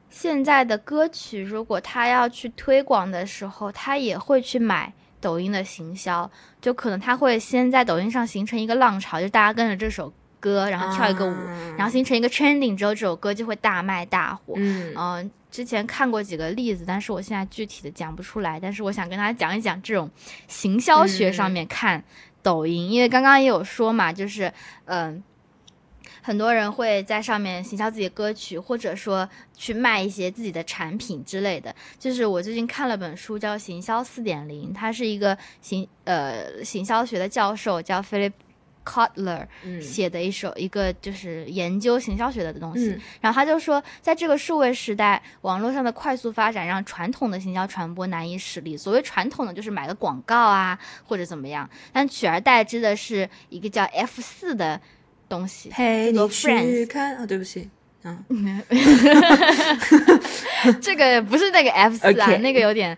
现在的歌曲，如果他要去推广的时候，他也会去买抖音的行销，就可能他会先在抖音上形成一个浪潮，就大家跟着这首歌，然后跳一个舞，啊然后形成一个 trending 之后，这首歌就会大卖大火。嗯嗯、之前看过几个例子，但是我现在具体的讲不出来。但是我想跟大家讲一讲这种行销学上面看抖音，因为刚刚也有说嘛，就是嗯。很多人会在上面行销自己的歌曲，或者说去卖一些自己的产品之类的。就是我最近看了本书叫《行销四点零》，他是一个行呃行销学的教授，叫 Philip Kotler 嗯写的一首一个就是研究行销学的东西。嗯然后他就说，在这个数位时代，网络上的快速发展让传统的行销传播难以使力。所谓传统的，就是买个广告啊，或者怎么样，但取而代之的是一个叫 F 四的东西。陪你去看啊，对不起，嗯，这个不是那个 F 四啊那个有点。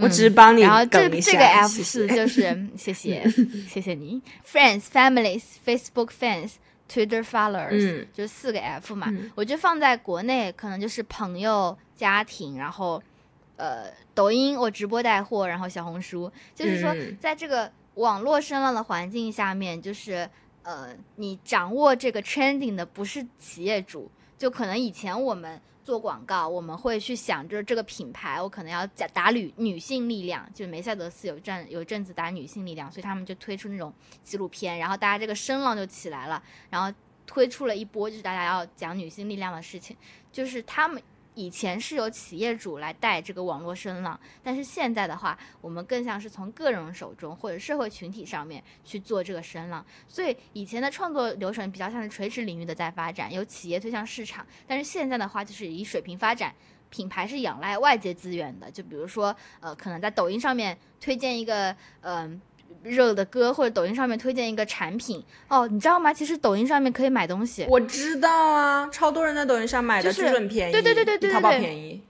我只是帮你然后这这个 F 四就是谢谢 谢谢你，Friends、Families、Facebook Fans、Twitter Followers，、嗯。就是四个 F 嘛。嗯。我觉得放在国内可能就是朋友、家庭，然后呃抖音我直播带货，然后小红书，就是说嗯。在这个网络声浪的环境下面，就是呃你掌握这个 trending 的不是企业主，就可能以前我们。做广告，我们会去想，就是这个品牌，我可能要打打女女性力量，就梅赛德斯有阵有一阵子打女性力量，所以他们就推出那种纪录片，然后大家这个声浪就起来了，然后推出了一波就是大家要讲女性力量的事情，就是他们以前是由企业主来带这个网络声浪，但是现在的话，我们更像是从个人手中或者社会群体上面去做这个声浪，所以以前的创作流程比较像是垂直领域的在发展，由企业推向市场，但是现在的话就是以水平发展。品牌是仰赖外界资源的，就比如说，呃，可能在抖音上面推荐一个，嗯、热的歌，或者抖音上面推荐一个产品，哦，你知道吗？其实抖音上面可以买东西，我知道啊，超多人在抖音上买的，就是就是很便宜，对对对对对比淘宝对对便宜。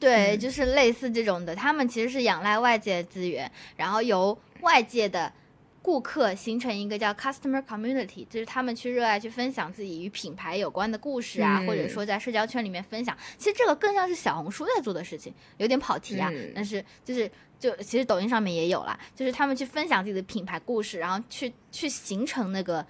对，就是类似这种的，他们其实是仰赖外界资源，然后由外界的顾客形成一个叫 customer community，就是他们去热爱去分享自己与品牌有关的故事啊，嗯或者说在社交圈里面分享。其实这个更像是小红书在做的事情，有点跑题啊，嗯但是就是就其实抖音上面也有啦，就是他们去分享自己的品牌故事，然后去去形成那个。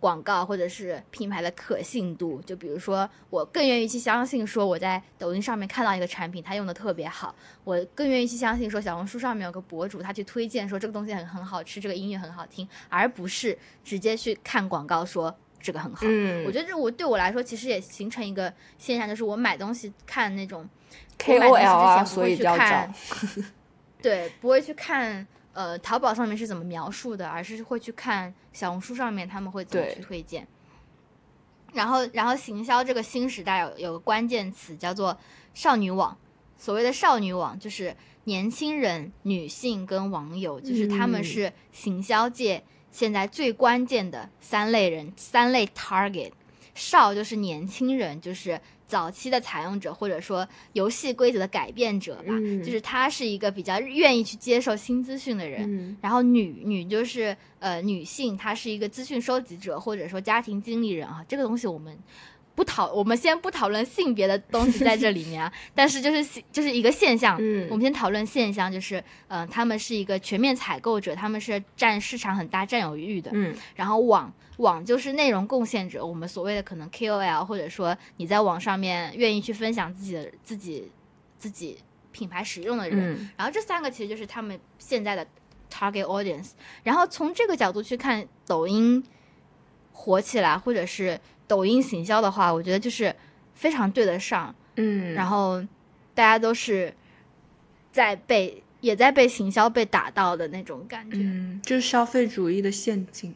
广告或者是品牌的可信度，就比如说，我更愿意去相信说我在抖音上面看到一个产品，它用的特别好，我更愿意去相信说小红书上面有个博主他去推荐说这个东西很很好吃，这个音乐很好听，而不是直接去看广告说这个很好。嗯我觉得这我对我来说其实也形成一个现象，就是我买东西看那种我买东西 KOL 啊，之前不会所以要去看。对，不会去看呃淘宝上面是怎么描述的，而是会去看小红书上面他们会怎么去推荐。然后，然后行销这个新时代有有个关键词叫做少女网。所谓的少女网，就是年轻人、女性跟网友，就是他们嗯是行销界现在最关键的三类人，三类 target。少就是年轻人，就是早期的采用者，或者说游戏规则的改变者吧，嗯就是他是一个比较愿意去接受新资讯的人。嗯然后女女就是呃女性，她是一个资讯收集者或者说家庭经理人啊，这个东西我们不讨，我们先不讨论性别的东西在这里面啊，但是就是现就是一个现象，嗯。我们先讨论现象，就是嗯、呃他们是一个全面采购者，他们是占市场很大占有欲的，嗯。然后网网就是内容贡献者，我们所谓的可能 KOL，或者说你在网上面愿意去分享自己的自己自己品牌使用的人，嗯。然后这三个其实就是他们现在的 target audience。然后从这个角度去看抖音火起来，或者是抖音行销的话，我觉得就是非常对得上。嗯，然后大家都是在被也在被行销被打到的那种感觉。嗯，就是消费主义的陷阱，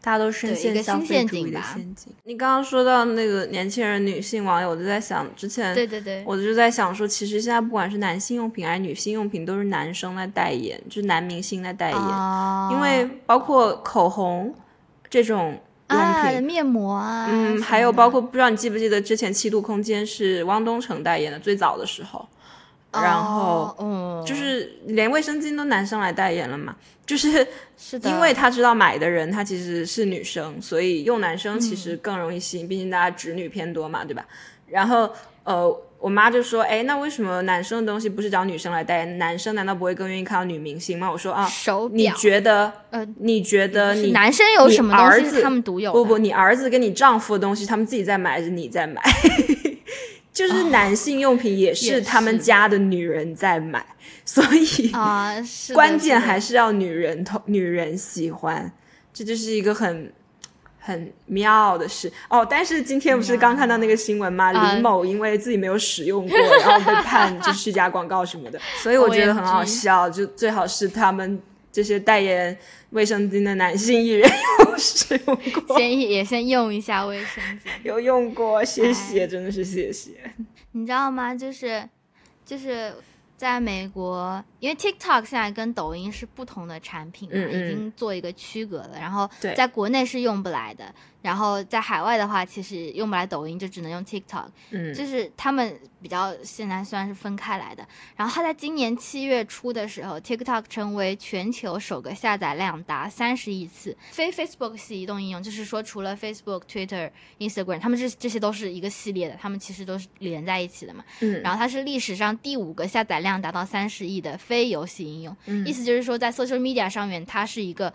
大家都深陷消费主义的阱陷阱。你刚刚说到那个年轻人、女性网友，我就在想，之前对对对，我就在想说，其实现在不管是男性用品还是女性用品，都是男生在代言，就是男明星在代言，哦因为包括口红这种用啊品。面膜啊，嗯，还有包括不知道你记不记得之前七度空间是汪东城代言的，最早的时候，然后哦嗯，就是连卫生巾都男生来代言了嘛，就是是的，因为他知道买的人他其实是女生，所以用男生其嗯实更容易吸引，毕竟大家直女偏多嘛，对吧？然后呃，我妈就说，哎，那为什么男生的东西不是找女生来代言？男生难道不会更愿意看到女明星吗？我说啊，你手表，觉得？呃，你觉得你男生有什么东西儿子他们独有？不不，你儿子跟你丈夫的东西，他们自己在买还是你在买？就是男性用品也也是他们家的女人在买，所以啊，是关键还是是要女人同女人喜欢，这就是一个很很妙的事哦。但是今天不是刚看到那个新闻吗？啊李某因为自己没有使用过，然后被判就虚假广告什么的，所以我觉得很好笑。就最好是他们这些代言卫生巾的男性艺人有使用过。的先也先用一下卫生巾。有用过，谢哎谢，真的是谢谢。你知道吗？就是就是在美国，因为 TikTok 现在跟抖音是不同的产品嘛，嗯嗯已经做一个区隔了。然后在国内是用不来的，然后在海外的话，其实用不来抖音，就只能用 TikTok。嗯就是他们比较现在算是分开来的。然后他在今年七月初的时候，TikTok 成为全球首个下载量达三十亿次，非 Facebook 系移动应用，就是说除了 Facebook、Twitter、Instagram，他们这这些都是一个系列的，他们其实都是连在一起的嘛。嗯然后它是历史上第五个下载量达到三十亿的非游戏应用，嗯意思就是说在 social media 上面，它是一个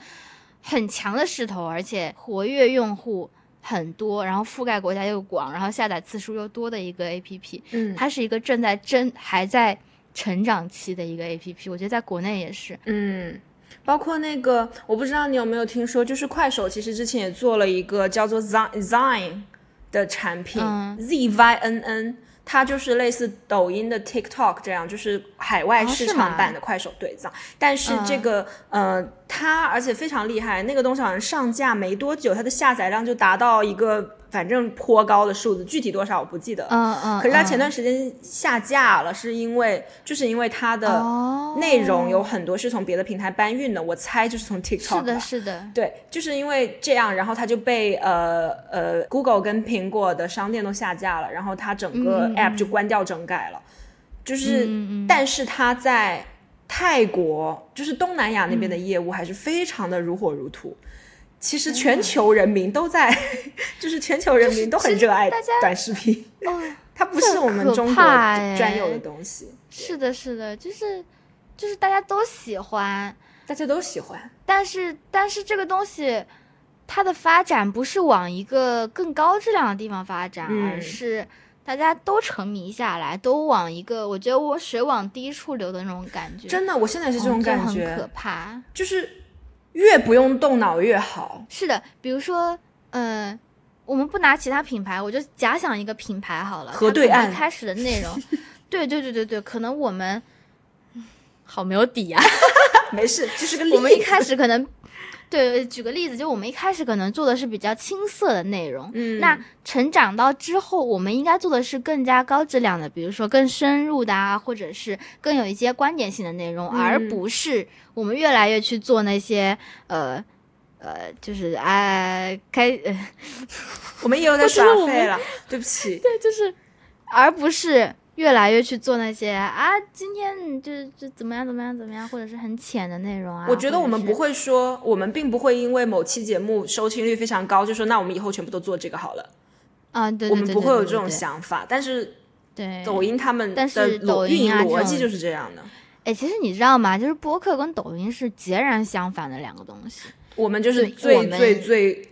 很强的势头，而且活跃用户。很多，然后覆盖国家又广，然后下载次数又多的一个 A P P，嗯它是一个正在真还在成长期的一个 A P P，我觉得在国内也是。嗯，包括那个，我不知道你有没有听说，就是快手其实之前也做了一个叫做 Zine Zine 的产品、嗯 z Y N N。它就是类似抖音的 TikTok 这样，就是海外市场版的快手对账。但是这个、呃，它而且非常厉害，那个东西好像上架没多久，它的下载量就达到一个反正颇高的数字，具体多少我不记得。嗯嗯。可是它前嗯段时间下架了，是因为就是因为它的哦内容有很多是从别的平台搬运的，我猜就是从 TikTok 是的，是的，对，就是因为这样，然后它就被呃呃 Google 跟苹果的商店都下架了，然后它整个 App 就关掉整改了。就是，但是它在泰国就是东南亚那边的嗯。业务还是非常的如火如荼。其实全球人民都在，就是全球人民都很热爱短视频，哦，它不是我们中国专有的东西，是的，是的，就是就是大家都喜欢，大家都喜欢。但是但是这个东西，它的发展不是往一个更高质量的地方发展，嗯。而是大家都沉迷下来，都往一个我觉得我水往低处流的那种感觉，真的，我现在是这哦种感觉很可，怕。就是越不用动脑越好。是的，比如说，嗯、我们不拿其他品牌，我就假想一个品牌好了，河对岸开始的内容，对对对对对，可能我们。嗯好没有底啊！没事，就是个例子。我们一开始可能，对，举个例子，就我们一开始可能做的是比较青涩的内容，嗯，那成长到之后，我们应该做的是更加高质量的，比如说更深入的啊，或者是更有一些观点性的内容，嗯而不是我们越来越去做那些呃呃，就是哎开呃我们也有 在耍废了，对不起。对，就是而不是越来越去做那些啊，今天就就怎么样怎么样怎么样，或者是很浅的内容啊。我觉得我们不会。说，我们并不会因为某期节目收听率非常高，就说那我们以后全部都做这个好了。啊，对对对我们不会有这种对想法，但是对。抖音他们但的是抖音啊逻辑就是这样的。哎，其实你知道吗？就是播客跟抖音是截然相反的两个东西，我们就是最最最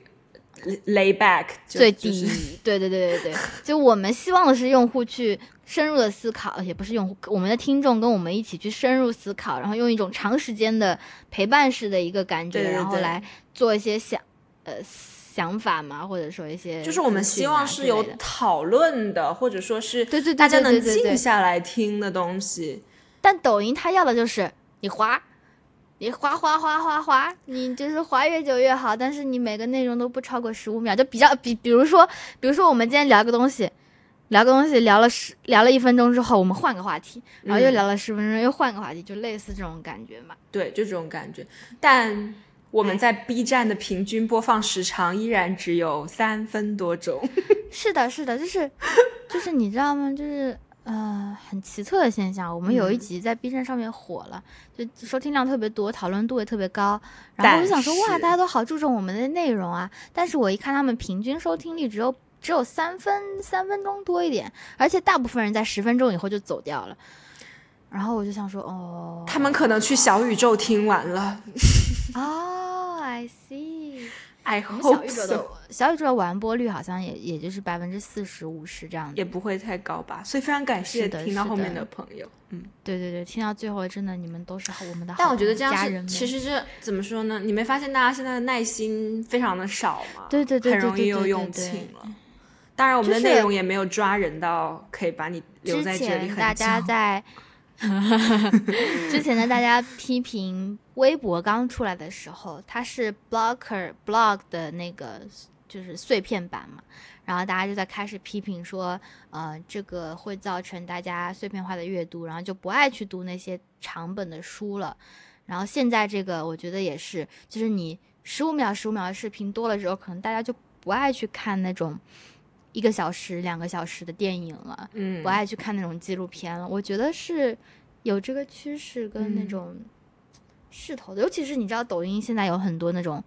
lay back，就最低。就是对对对对对，就我们希望的是用户去深入的思考，也不是用户，我们的听众跟我们一起去深入思考，然后用一种长时间的陪伴式的一个感觉，对对对然后来做一些想呃想法嘛，或者说一些就是我们希望是有讨论的，或者说是对对对大家能静下来听的东西。但抖音它要的就是你滑，你滑滑滑滑滑，你就是滑越久越好，但是你每个内容都不超过十五秒，就比较比，比如说，比如说我们今天聊个东西，聊个东西聊了十聊了一分钟之后，我们换个话题，然后又嗯聊了十分钟，又换个话题，就类似这种感觉嘛。对，就这种感觉。但我们在 B 站的平均播放时长依然只有三分多钟。是的，是的，就是就是你知道吗？就是呃，很奇特的现象。我们有一嗯集在 B 站上面火了，就收听量特别多，讨论度也特别高。然后我就想说，哇，大家都好注重我们的内容啊。但是我一看他们平均收听率只有只有三分三分钟多一点，而且大部分人在十分钟以后就走掉了。然后我就想说，哦，他们可能去小宇宙听完了。哦，I see。I 我们小宇宙的小宇宙的完播率好像也也就是百分之四十五十这样子。也不会太高吧。所以非常感谢听到后面的的朋友。嗯，对对对，听到最后真的你们都是好我们的好但我觉得这样。其实这怎么说呢？你没发现大家现在的耐心非常的少吗？对对对很容易对对对又用对尽了。当然，我们的内容也没有抓人到可以把你留在这里很前大家在 之前呢，大家批评微博刚出来的时候，它是 Blocker blog 的那个就是碎片版嘛，然后大家就在开始批评说，呃，这个会造成大家碎片化的阅读，然后就不爱去读那些长本的书了。然后现在这个，我觉得也是，就是你十五秒、十五秒的视频多了之后，可能大家就不爱去看那种一个小时、两个小时的电影了。嗯不爱去看那种纪录片了。我觉得是有这个趋势跟那嗯种势头的，尤其是你知道抖音现在有很多那种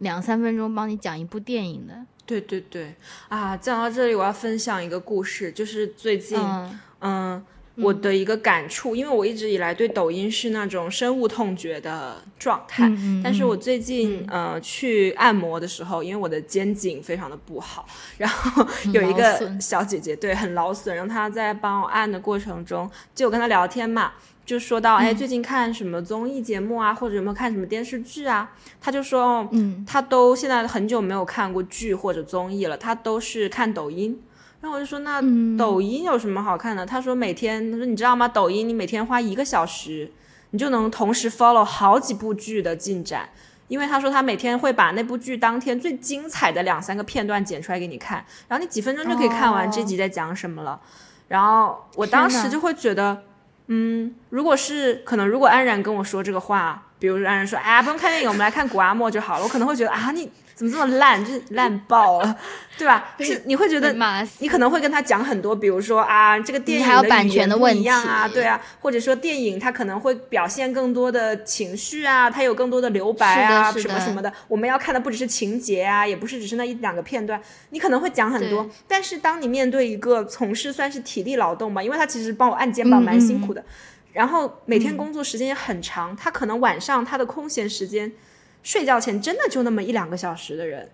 两三分钟帮你讲一部电影的，对对对啊！讲到这里，我要分享一个故事，就是最近嗯嗯，我的一个感触，因为我一直以来对抖音是那种深恶痛绝的状态，嗯嗯但是我最近、呃去按摩的时候，因为我的肩颈非常的不好，然后有一个小姐姐对很劳损，然后她在帮我按的过程中，就我跟她聊天嘛。就说到，哎，最近看什么综艺节目啊，或者有没有看什么电视剧啊？她就说，哦，嗯他都现在很久没有看过剧或者综艺了，他都是看抖音。然后我就说，那嗯抖音有什么好看的？他说每天，他说你知道吗？抖音你每天花一个小时，你就能同时 follow 好几部剧的进展。因为他说他每天会把那部剧当天最精彩的两三个片段剪出来给你看，然后你几分钟就可以看完哦这集在讲什么了。然后我当时就会觉得，嗯，如果是可能，如果安然跟我说这个话，比如让人说，哎呀，不用看电影，我们来看古阿莫就好了。我可能会觉得啊，你怎么这么烂，就是烂爆了，对吧？是你会觉得你可能会跟他讲很多，比如说啊，这个电影还有版的语言不权的问一样啊，对啊，或者说电影它可能会表现更多的情绪啊，它有更多的留白啊，什么什么的。我们要看的不只是情节啊，也不是只是那一两个片段，你可能会讲很多。但是当你面对一个从事算是体力劳动吧，因为他其实帮我按肩膀嗯。蛮辛苦的，然后每天工作时间也很长，他可能晚上他的空闲时间，睡觉前真的就那么一两个小时的人，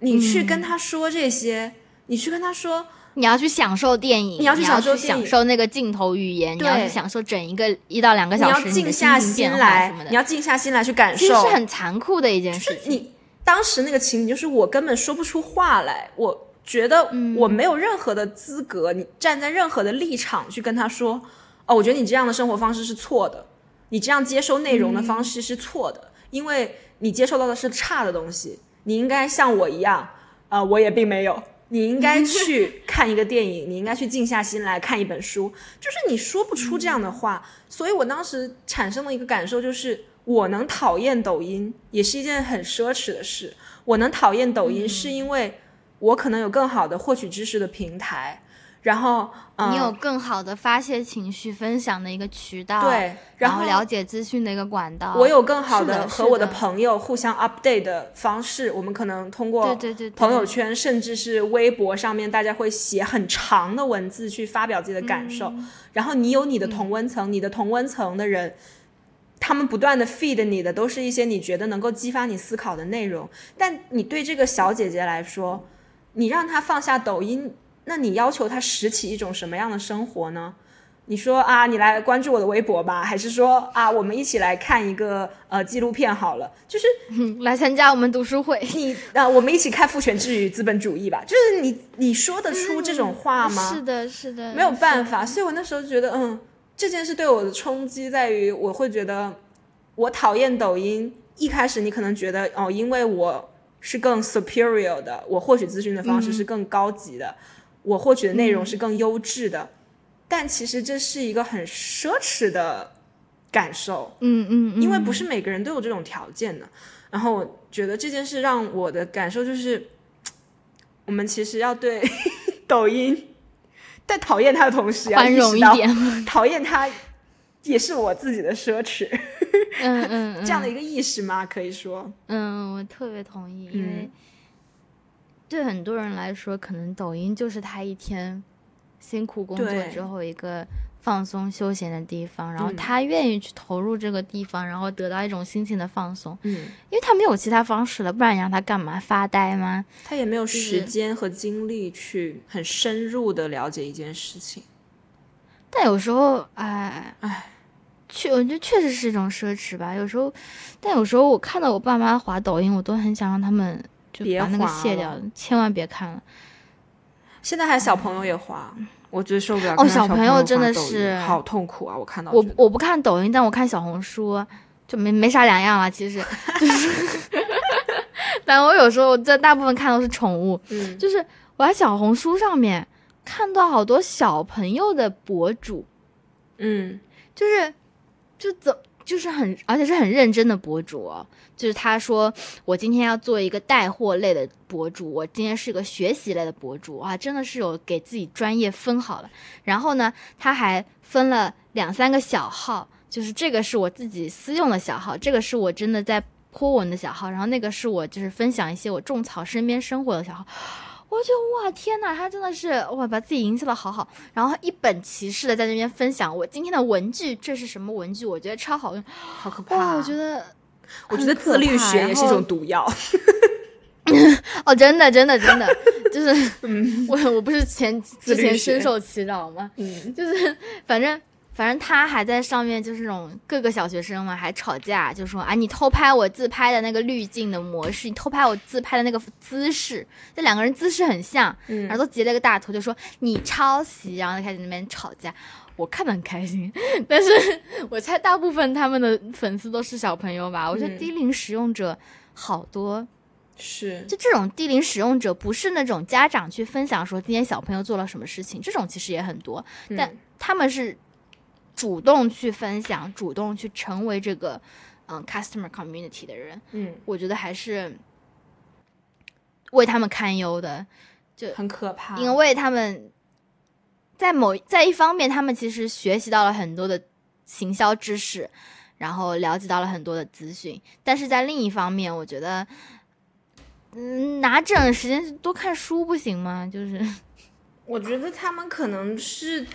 你去跟他说这些，你去跟他说。你要去享受电影，你要去享受享受那个镜头语言，你要去享受整一个一到两个小时你要静下心来你要静下心来去感受。其实是很残酷的一件事情。你当时那个情景，就是我根本说不出话来，我觉得嗯我没有任何的资格，你站在任何的立场去跟他说，哦，我觉得你这样的生活方式是错的，你这样接收内容的方式是错的，因为你接受到的是差的东西，你应该像我一样，啊、我也并没有。你应该 去看一个电影，你应该去静下心来看一本书。就是你说不出这样的话，所以我当时产生了一个感受，就是我能讨厌抖音，也是一件很奢侈的事。我能讨厌抖音，是因为我可能有更好的获取知识的平台，然后，嗯，你有更好的发泄情绪、分享的一个渠道，对，然然后了解资讯的一个管道。我有更好的和我的朋友互相 update 的方式，我们可能通过对对对对朋友圈，甚至是微博上面，大家会写很长的文字去发表自己的感受。嗯然后你有你的同温层，你的同温层的人，他们不断的 feed 你的都是一些你觉得能够激发你思考的内容。但你对这个小姐姐来说，你让她放下抖音，那你要求他拾起一种什么样的生活呢？你说啊，你来关注我的微博吧，还是说啊，我们一起来看一个呃纪录片好了？就是嗯 来参加我们读书会你啊，我们一起看《父权制与资本主义》吧。就是你你说得出这种话吗？是的，是的，没有办法，所以我那时候觉得，嗯，这件事对我的冲击在于，我会觉得我讨厌抖音。一开始你可能觉得，哦，因为我是更 superior 的，我获取资讯的方式是更高级的，我获取的内容是更优质的，但其实这是一个很奢侈的感受。嗯嗯嗯，因为不是每个人都有这种条件的。然后我觉得这件事让我的感受就是，我们其实要对 抖音在讨厌它的同时，要宽容一意识到点。讨厌它也是我自己的奢侈，嗯嗯嗯，这样的一个意识吗？可以说，嗯，我特别同意，因嗯为对很多人来说，可能抖音就是他一天辛苦工作之后一个放松休闲的地方，然后嗯他愿意去投入这个地方，然后得到一种心情的放松，嗯，因为他没有其他方式了，不然你让他干嘛？发呆吗？他也没有时间和精力去很深入的了解一件事情。但有时候，哎哎，确我觉得确实是一种奢侈吧。有时候，但有时候我看到我爸妈滑抖音，我都很想让他们就别把那个卸掉了，千万别看了。现在还小朋友也滑，我觉得受不了。哦小小朋友真的是好痛苦啊！我看到我我不看抖音，但我看小红书，就没没啥两样了。其实 就是，但我有时候在大部分看都是宠物，嗯就是我在小红书上面看到好多小朋友的博主，嗯就是就怎就是很而且是很认真的博主。就是他说我今天要做一个带货类的博主，我今天是个学习类的博主啊，真的是有给自己专业分好了。然后呢，他还分了两三个小号，就是这个是我自己私用的小号，这个是我真的在泼文的小号，然后那个是我就是分享一些我种草身边生活的小号。我觉得哇天呐，他真的是哇把自己营销的好好，然后一本其事的在那边分享我今天的文具，这是什么文具？我觉得超好用好可怕、哇！我觉得我觉得自律学也是一种毒药。哦，真的真的真的，就是我我不是前之前深受其扰吗？嗯，就是反正反正他还在上面，就是那种各个小学生嘛，还吵架，就说啊，你偷拍我自拍的那个滤镜的模式，你偷拍我自拍的那个姿势，这两个人姿势很像，嗯然后都截了个大图，就说你抄袭，然后就开始那边吵架。我看得很开心，但是我猜大部分他们的粉丝都是小朋友吧。我觉得嗯低龄使用者好多，是就这种低龄使用者，不是那种家长去分享说今天小朋友做了什么事情，这种其实也很多，但他们是主动去分享，主动去成为这个嗯 customer community 的人，嗯，我觉得还是为他们堪忧的，就很可怕，因为他们在某在一方面，他们其实学习到了很多的行销知识，然后了解到了很多的资讯，但是在另一方面，我觉得，嗯，拿这样的时间多看书不行吗？就是，我觉得他们可能是，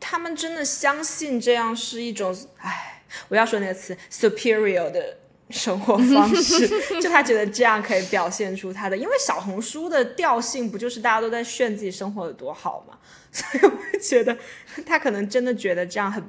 他们真的相信这样是一种，哎，我要说那个词 superior 的。生活方式，就他觉得这样可以表现出他的，因为小红书的调性不就是大家都在炫自己生活有多好嘛，所以我觉得他可能真的觉得这样很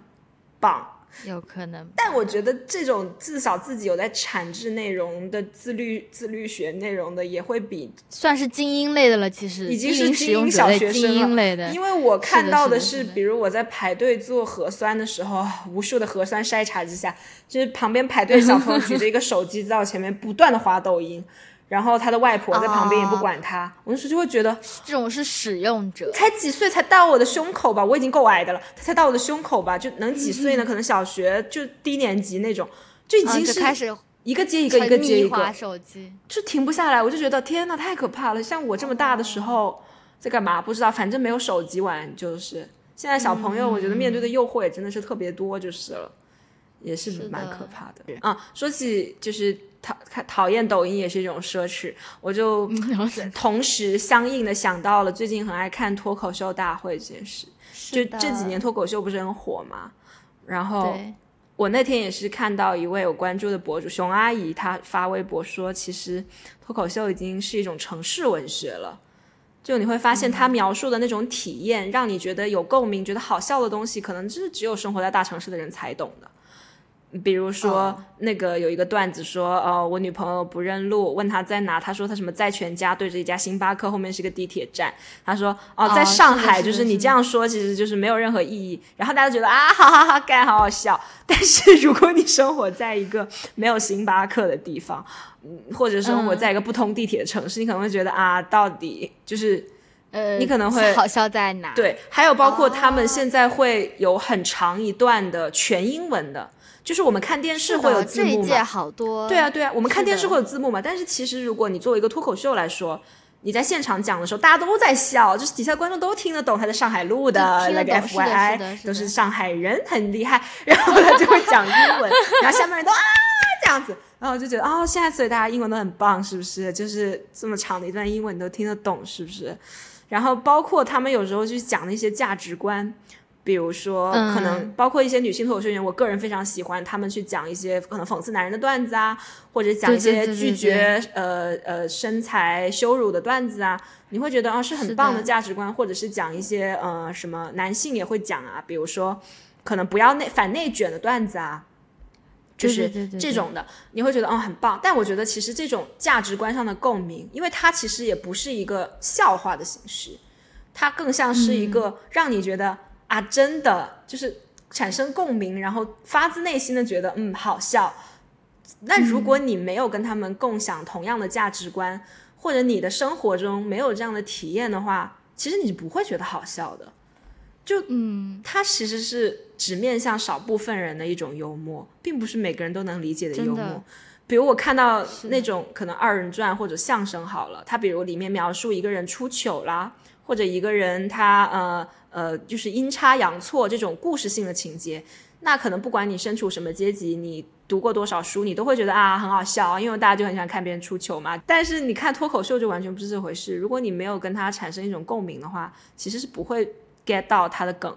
棒。有可能，但我觉得这种至少自己有在产制内容的自律自律学内容的，也会比算是精英类的了。其实已经是精英小学生了。因为我看到的是，比如我在排队做核酸的时候，无数的核酸筛查之下，就是旁边排队小朋友举着一个手机在我前面不断的滑抖音。然后他的外婆在旁边也不管他，我那时候就会觉得这种是使用者，才几岁才到我的胸口吧，我已经够矮的了，他才到我的胸口吧，就能几岁呢？可能小学就低年级那种，就已经是开始一个接一个，一个接一个，手机就停不下来。我就觉得天呐，太可怕了！像我这么大的时候在干嘛？不知道，反正没有手机玩，就是现在小朋友，我觉得面对的诱惑也真的是特别多，就是了，也是蛮可怕的。啊，说起就是。讨讨厌抖音也是一种奢侈，我就同时相应的想到了最近很爱看脱口秀大会这件事。就这几年脱口秀不是很火嘛，然后我那天也是看到一位我关注的博主熊阿姨，她发微博说，其实脱口秀已经是一种城市文学了。就你会发现，他描述的那种体验，让你觉得有共鸣、觉得好笑的东西，可能就是只有生活在大城市的人才懂的。比如说，那个有一个段子说，呃，我女朋友不认路，问她在哪，她说她什么在全家对着一家星巴克，后面是个地铁站。她说，哦，在上海，就是你这样说，其实就是没有任何意义。然后大家觉得啊，哈哈哈，该好好笑。但是如果你生活在一个没有星巴克的地方，嗯，或者生活在一个不通地铁的城市，你可能会觉得啊，到底就是，呃，你可能会好笑在哪？对，还有包括他们现在会有很长一段的全英文的。就是我们看电视会有字幕嘛？好多。对啊，对啊，我们看电视会有字幕嘛？但是其实如果你作为一个脱口秀来说，你在现场讲的时候，大家都在笑，就是底下观众都听得懂他在上海录的那个 F Y I，都是上海人，很厉害。然后他就会讲英文，然后下面人都啊这样子，然后我就觉得哦，现在所以大家英文都很棒，是不是？就是这么长的一段英文你都听得懂，是不是？然后包括他们有时候去讲那些价值观。比如说，可能包括一些女性脱口秀演员，我个人非常喜欢他们去讲一些可能讽刺男人的段子啊，或者讲一些拒绝呃呃身材羞辱的段子啊，你会觉得啊是很棒的价值观，或者是讲一些呃什么男性也会讲啊，比如说可能不要内反内卷的段子啊，就是这种的，你会觉得哦很棒。但我觉得其实这种价值观上的共鸣，因为它其实也不是一个笑话的形式，它更像是一个让你觉得。啊，真的就是产生共鸣，然后发自内心的觉得嗯好笑。那如果你没有跟他们共享同样的价值观，或者你的生活中没有这样的体验的话，其实你不会觉得好笑的。就嗯，它其实是只面向少部分人的一种幽默，并不是每个人都能理解的幽默。比如我看到那种可能二人转或者相声好了，他比如里面描述一个人出糗啦，或者一个人他呃。呃，就是阴差阳错这种故事性的情节，那可能不管你身处什么阶级，你读过多少书，你都会觉得啊很好笑，因为大家就很喜欢看别人出糗嘛。但是你看脱口秀就完全不是这回事，如果你没有跟他产生一种共鸣的话，其实是不会 get 到他的梗。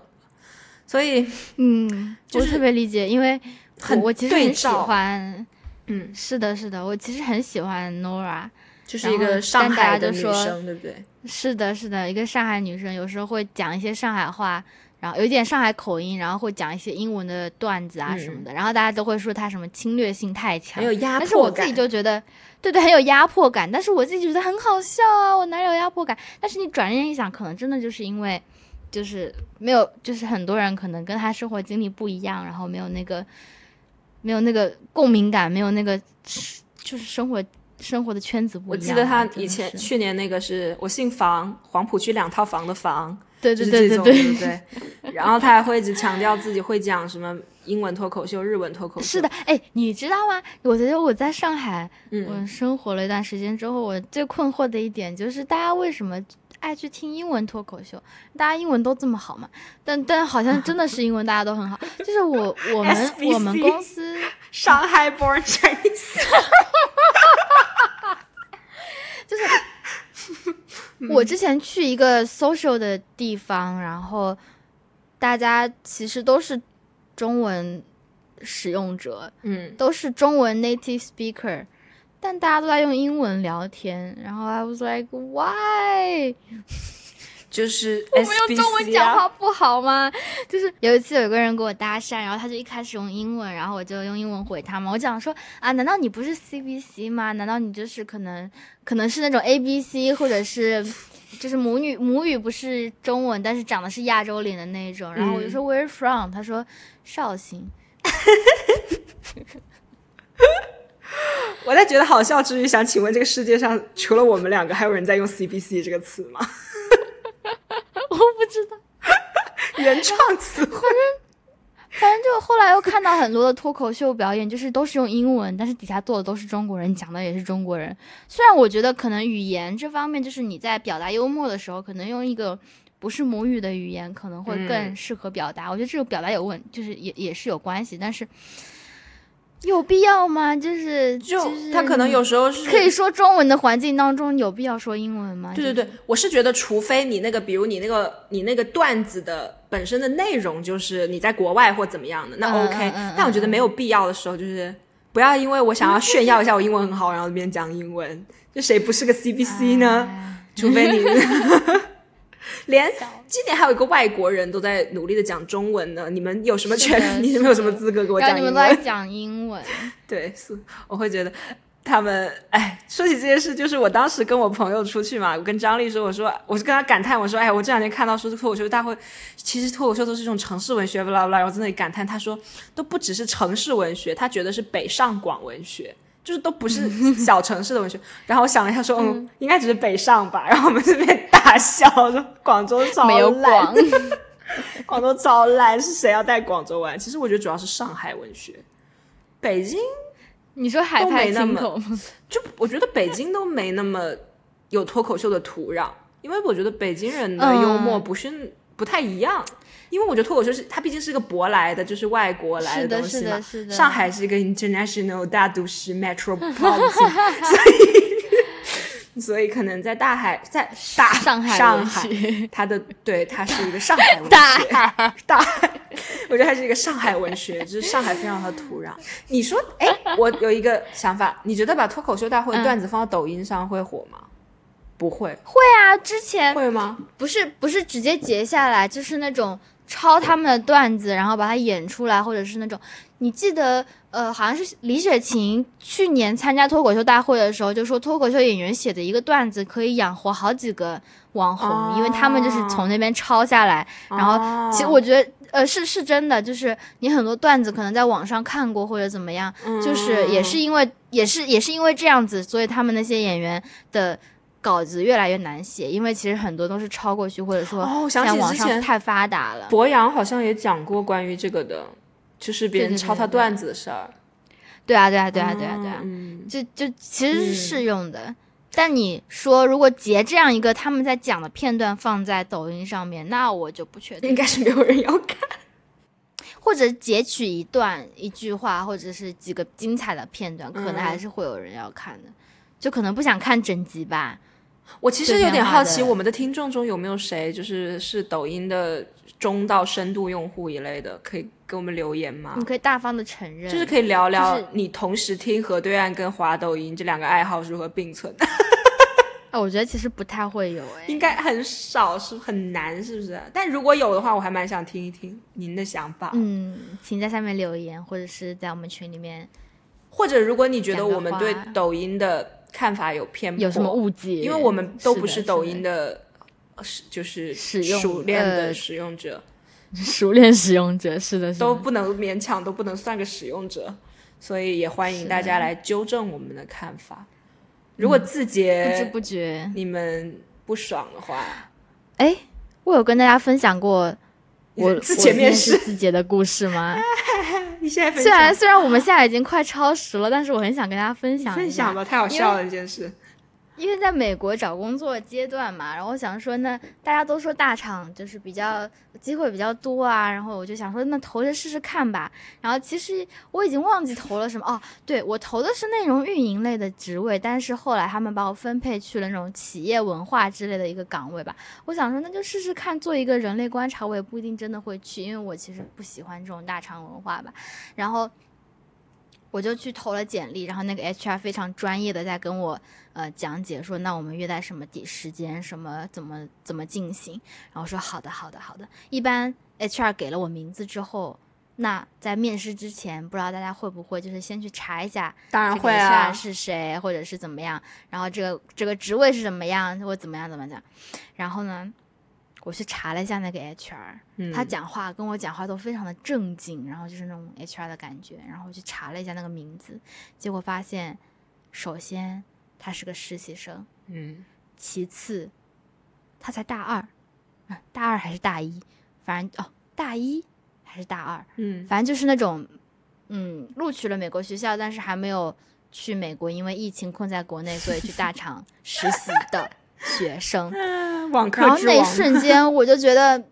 所以，嗯，我特别理解，因为很我其实很喜欢，嗯，是的，是的，我其实很喜欢 Nora。就是一个上海的女生，对不对？是的，是的，一个上海女生，有时候会讲一些上海话，然后有一点上海口音，然后会讲一些英文的段子啊什么的，然后大家都会说她什么侵略性太强，很有压迫感。但是我自己就觉得，对对，很有压迫感。但是我自己觉得很好笑啊，我哪有压迫感？但是你转念一想，可能真的就是因为，就是没有，就是很多人可能跟他生活经历不一样，然后没有那个，没有那个共鸣感，没有那个，就是生活。生活的圈子不一样。我记得他以前去年那个是我姓房，黄浦区两套房的房，对对对对对对。然后他还会一直强调自己会讲什么英文脱口秀、日文脱口秀。是的，哎，你知道吗？我觉得我在上海，嗯我生活了一段时间之后，我最困惑的一点就是，大家为什么爱去听英文脱口秀？大家英文都这么好嘛？但但好像真的是英文大家都很好。就是我我们我们公司上海 born Chinese，我之前去一个 social 的地方，然后大家其实都是中文使用者，嗯，都是中文 native speaker，但大家都在用英文聊天，然后 I was like why？就是我们用中文讲啊话不好吗？就是有一次有个人给我搭讪，然后他就一开始用英文，然后我就用英文回他嘛。我讲说啊，难道你不是 CBC 吗？难道你就是可能可能是那种 ABC 或者是就是母语母语不是中文，但是长得是亚洲脸的那一种？然后我就说 Where from？他说绍兴。我在觉得好笑之余，想请问这个世界上除了我们两个，还有人在用 CBC 这个词吗？我不知道。原创词汇。反正就后来又看到很多的脱口秀表演，就是都是用英文，但是底下坐的都是中国人，讲的也是中国人。虽然我觉得可能语言这方面，就是你在表达幽默的时候，可能用一个不是母语的语言可能会更嗯适合表达。我觉得这个表达有问，就是也也是有关系，但是有必要吗？就是就是他可能有时候是可以说中文的环境当中，有必要说英文吗？对对对，我是觉得，除非你那个，比如你那个你那个段子的本身的内容就是你在国外或怎么样的，那嗯 OK、嗯嗯但我觉得没有必要的时候，就是不要因为我想要炫耀一下我英文很好，然后那边讲英文，就谁不是个 CBC 呢？哎除非你 连今年还有一个外国人都在努力的讲中文呢，你们有什么权？你们有什么资格给我讲英文？你们都在讲英文，对，是我会觉得他们，哎，说起这件事，就是我当时跟我朋友出去嘛，我跟张丽说，我说，我就跟他感叹，我说，哎，我这两天看到说脱口秀大会，其实脱口秀都是一种城市文学，不啦不啦，然后在那里感叹，他说都不只是城市文学，他觉得是北上广文学。就是都不是 小城市的文学，然后我想了一下说，嗯，应该只是北上吧。然后我们这边大笑说，广州超没有烂广，广州超烂，是谁要带广州玩？其实我觉得主要是上海文学，北京你说海都派没那么清口？就我觉得北京都没那么有脱口秀的土壤，因为我觉得北京人的幽默嗯不是、不太一样。因为我觉得脱口秀是它毕竟是个舶来的，就是外国来的东西嘛。是的是的上海是一个 international 大都市 metropolitan，所以所以可能在大海在大上海上海，它的对它是一个上海文学，大海大海，我觉得它是一个上海文学，就是上海非常的土壤。你说，哎，我有一个想法，你觉得把脱口秀大会嗯段子放到抖音上会火吗？不会，会啊，之前会吗？不是不是直接截下来，就是那种抄他们的段子，然后把它演出来，或者是那种，你记得呃，好像是李雪琴去年参加脱口秀大会的时候，就说脱口秀演员写的一个段子可以养活好几个网红，哦因为他们就是从那边抄下来，然后哦其实我觉得。呃，是是真的，就是你很多段子可能在网上看过或者怎么样，就是也是因为也是也是因为这样子，所以他们那些演员的稿子越来越难写，因为其实很多都是抄过去，或者说哦我想网上太发达了。博洋好像也讲过关于这个的，就是别人抄他段子的事儿。对啊，对啊，对啊，对啊，对啊，嗯，就就其实是适用的。但你说如果截这样一个他们在讲的片段放在抖音上面，那我就不确定。应该是没有人要看。或者截取一段一句话，或者是几个精彩的片段，可能嗯还是会有人要看的。就可能不想看整集吧。我其实有点好奇，我们的听众中有没有谁就是是抖音的中到深度用户一类的，可以给我们留言吗？你可以大方的承认，就是可以聊聊你同时听河对岸跟滑抖音这两个爱好如何并存的，啊，我觉得其实不太会有哎、应该很少，是很难，是不是？但如果有的话，我还蛮想听一听您的想法。嗯，请在下面留言，或者是在我们群里面或者如果你觉得我们对抖音的看法有偏颇，有什么误解，因为我们都不是抖音的，呃是就是使用熟练的呃使用者，熟练使用者，是的，是的都不能勉强，都不能算个使用者，所以也欢迎大家来纠正我们的看法。如果字节不知不觉。你们不爽的话，哎，我有跟大家分享过，我自己面试自己的故事吗？你现在虽然虽然我们现在已经快超时了，但是我很想跟大家分享一下分享吧，太好笑了这件事。因为在美国找工作阶段嘛，然后我想说呢，大家都说大厂就是比较机会比较多啊，然后我就想说那投着试试看吧。然后其实我已经忘记投了什么哦，对我投的是内容运营类的职位，但是后来他们把我分配去了那种企业文化之类的一个岗位吧。我想说那就试试看做一个人类观察，我也不一定真的会去，因为我其实不喜欢这种大厂文化吧。然后。我就去投了简历，然后那个 HR 非常专业的在跟我呃讲解说，那我们约在什么地时间，什么怎么怎么进行，然后说好的好的好的。一般 HR 给了我名字之后，那在面试之前，不知道大家会不会就是先去查一下，当然会啊，是谁或者是怎么样，然后这个这个职位是怎么样或怎么样怎么讲，然后呢？我去查了一下那个 HR，他讲话跟我讲话都非常的正经，然后就是那种 HR 的感觉。然后我去查了一下那个名字，结果发现，首先他是个实习生，嗯，其次他才大二，大二还是大一，反正哦大一还是大二，嗯，反正就是那种，嗯，录取了美国学校，但是还没有去美国，因为疫情困在国内，所以去大 厂实习的。学生，网课然后那一瞬间 我就觉得，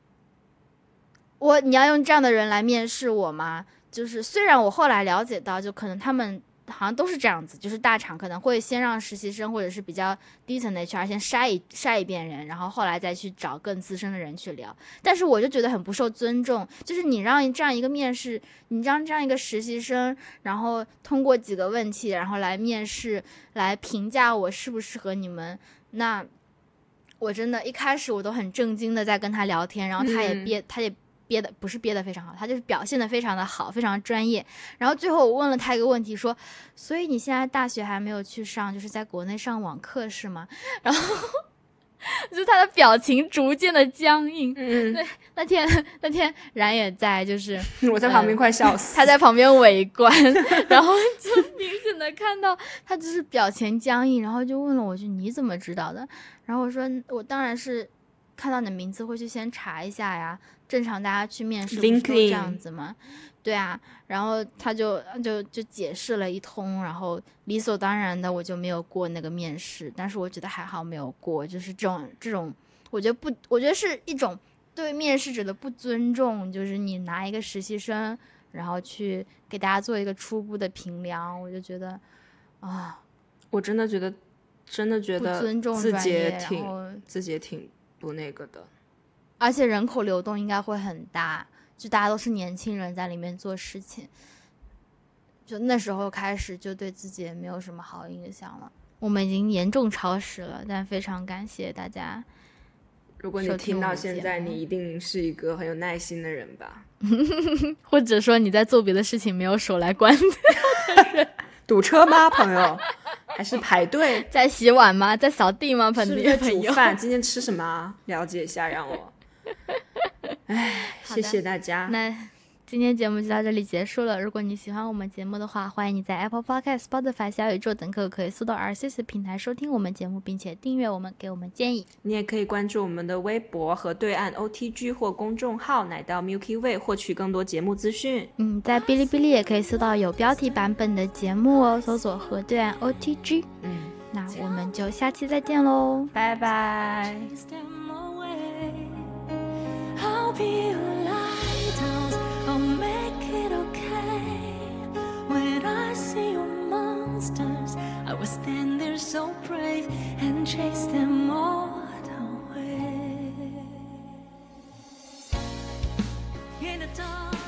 我你要用这样的人来面试我吗？就是虽然我后来了解到，就可能他们好像都是这样子，就是大厂可能会先让实习生或者是比较低层的 HR 先筛一筛一遍人，然后后来再去找更资深的人去聊。但是我就觉得很不受尊重，就是你让这样一个面试，你让这样一个实习生，然后通过几个问题，然后来面试来评价我适不适合你们，那。我真的，一开始我都很震惊的在跟他聊天，然后他也憋，他也憋的不是憋的非常好，他就是表现的非常的好，非常专业。然后最后我问了他一个问题，说：“所以你现在大学还没有去上，就是在国内上网课是吗？” 然后。就是他的表情逐渐的僵硬。嗯，对，那天那天然也在，就是 我在旁边快笑死。他在旁边围观，然后就明显的看到他就是表情僵硬，然后就问了我句：“你怎么知道的？”然后我说：“我当然是看到你的名字会去先查一下呀，正常大家去面试不是这样子吗？”对啊，然后他就就就解释了一通，然后理所当然的我就没有过那个面试，但是我觉得还好没有过，就是这种这种，我觉得不，我觉得是一种对面试者的不尊重，就是你拿一个实习生，然后去给大家做一个初步的评量，我就觉得啊，我真的觉得真的觉得尊重自己也挺自己也挺不那个的，而且人口流动应该会很大。就大家都是年轻人在里面做事情，就那时候开始就对自己也没有什么好印象了。我们已经严重超时了，但非常感谢大家。如果你听到现在，你一定是一个很有耐心的人吧？或者说你在做别的事情没有手来关 堵车吗，朋友？还是排队？在洗碗吗？在扫地吗？朋友？煮饭？今天吃什么？了解一下，让我。唉，谢谢大家。那今天节目就到这里结束了。如果你喜欢我们节目的话，欢迎你在 Apple Podcast、Spotify、小宇宙等各个可以搜到 R C S 平台收听我们节目，并且订阅我们，给我们建议。你也可以关注我们的微博和对岸 O T G 或公众号“奶到 Milky Way” 获取更多节目资讯。嗯，在哔哩哔哩也可以搜到有标题版本的节目哦，搜索“和对岸 O T G”。嗯，那我们就下期再见喽，拜拜。I'll be a lighthouse, I'll make it okay. When I see your monsters, I will stand there so brave and chase them all away. In the dark.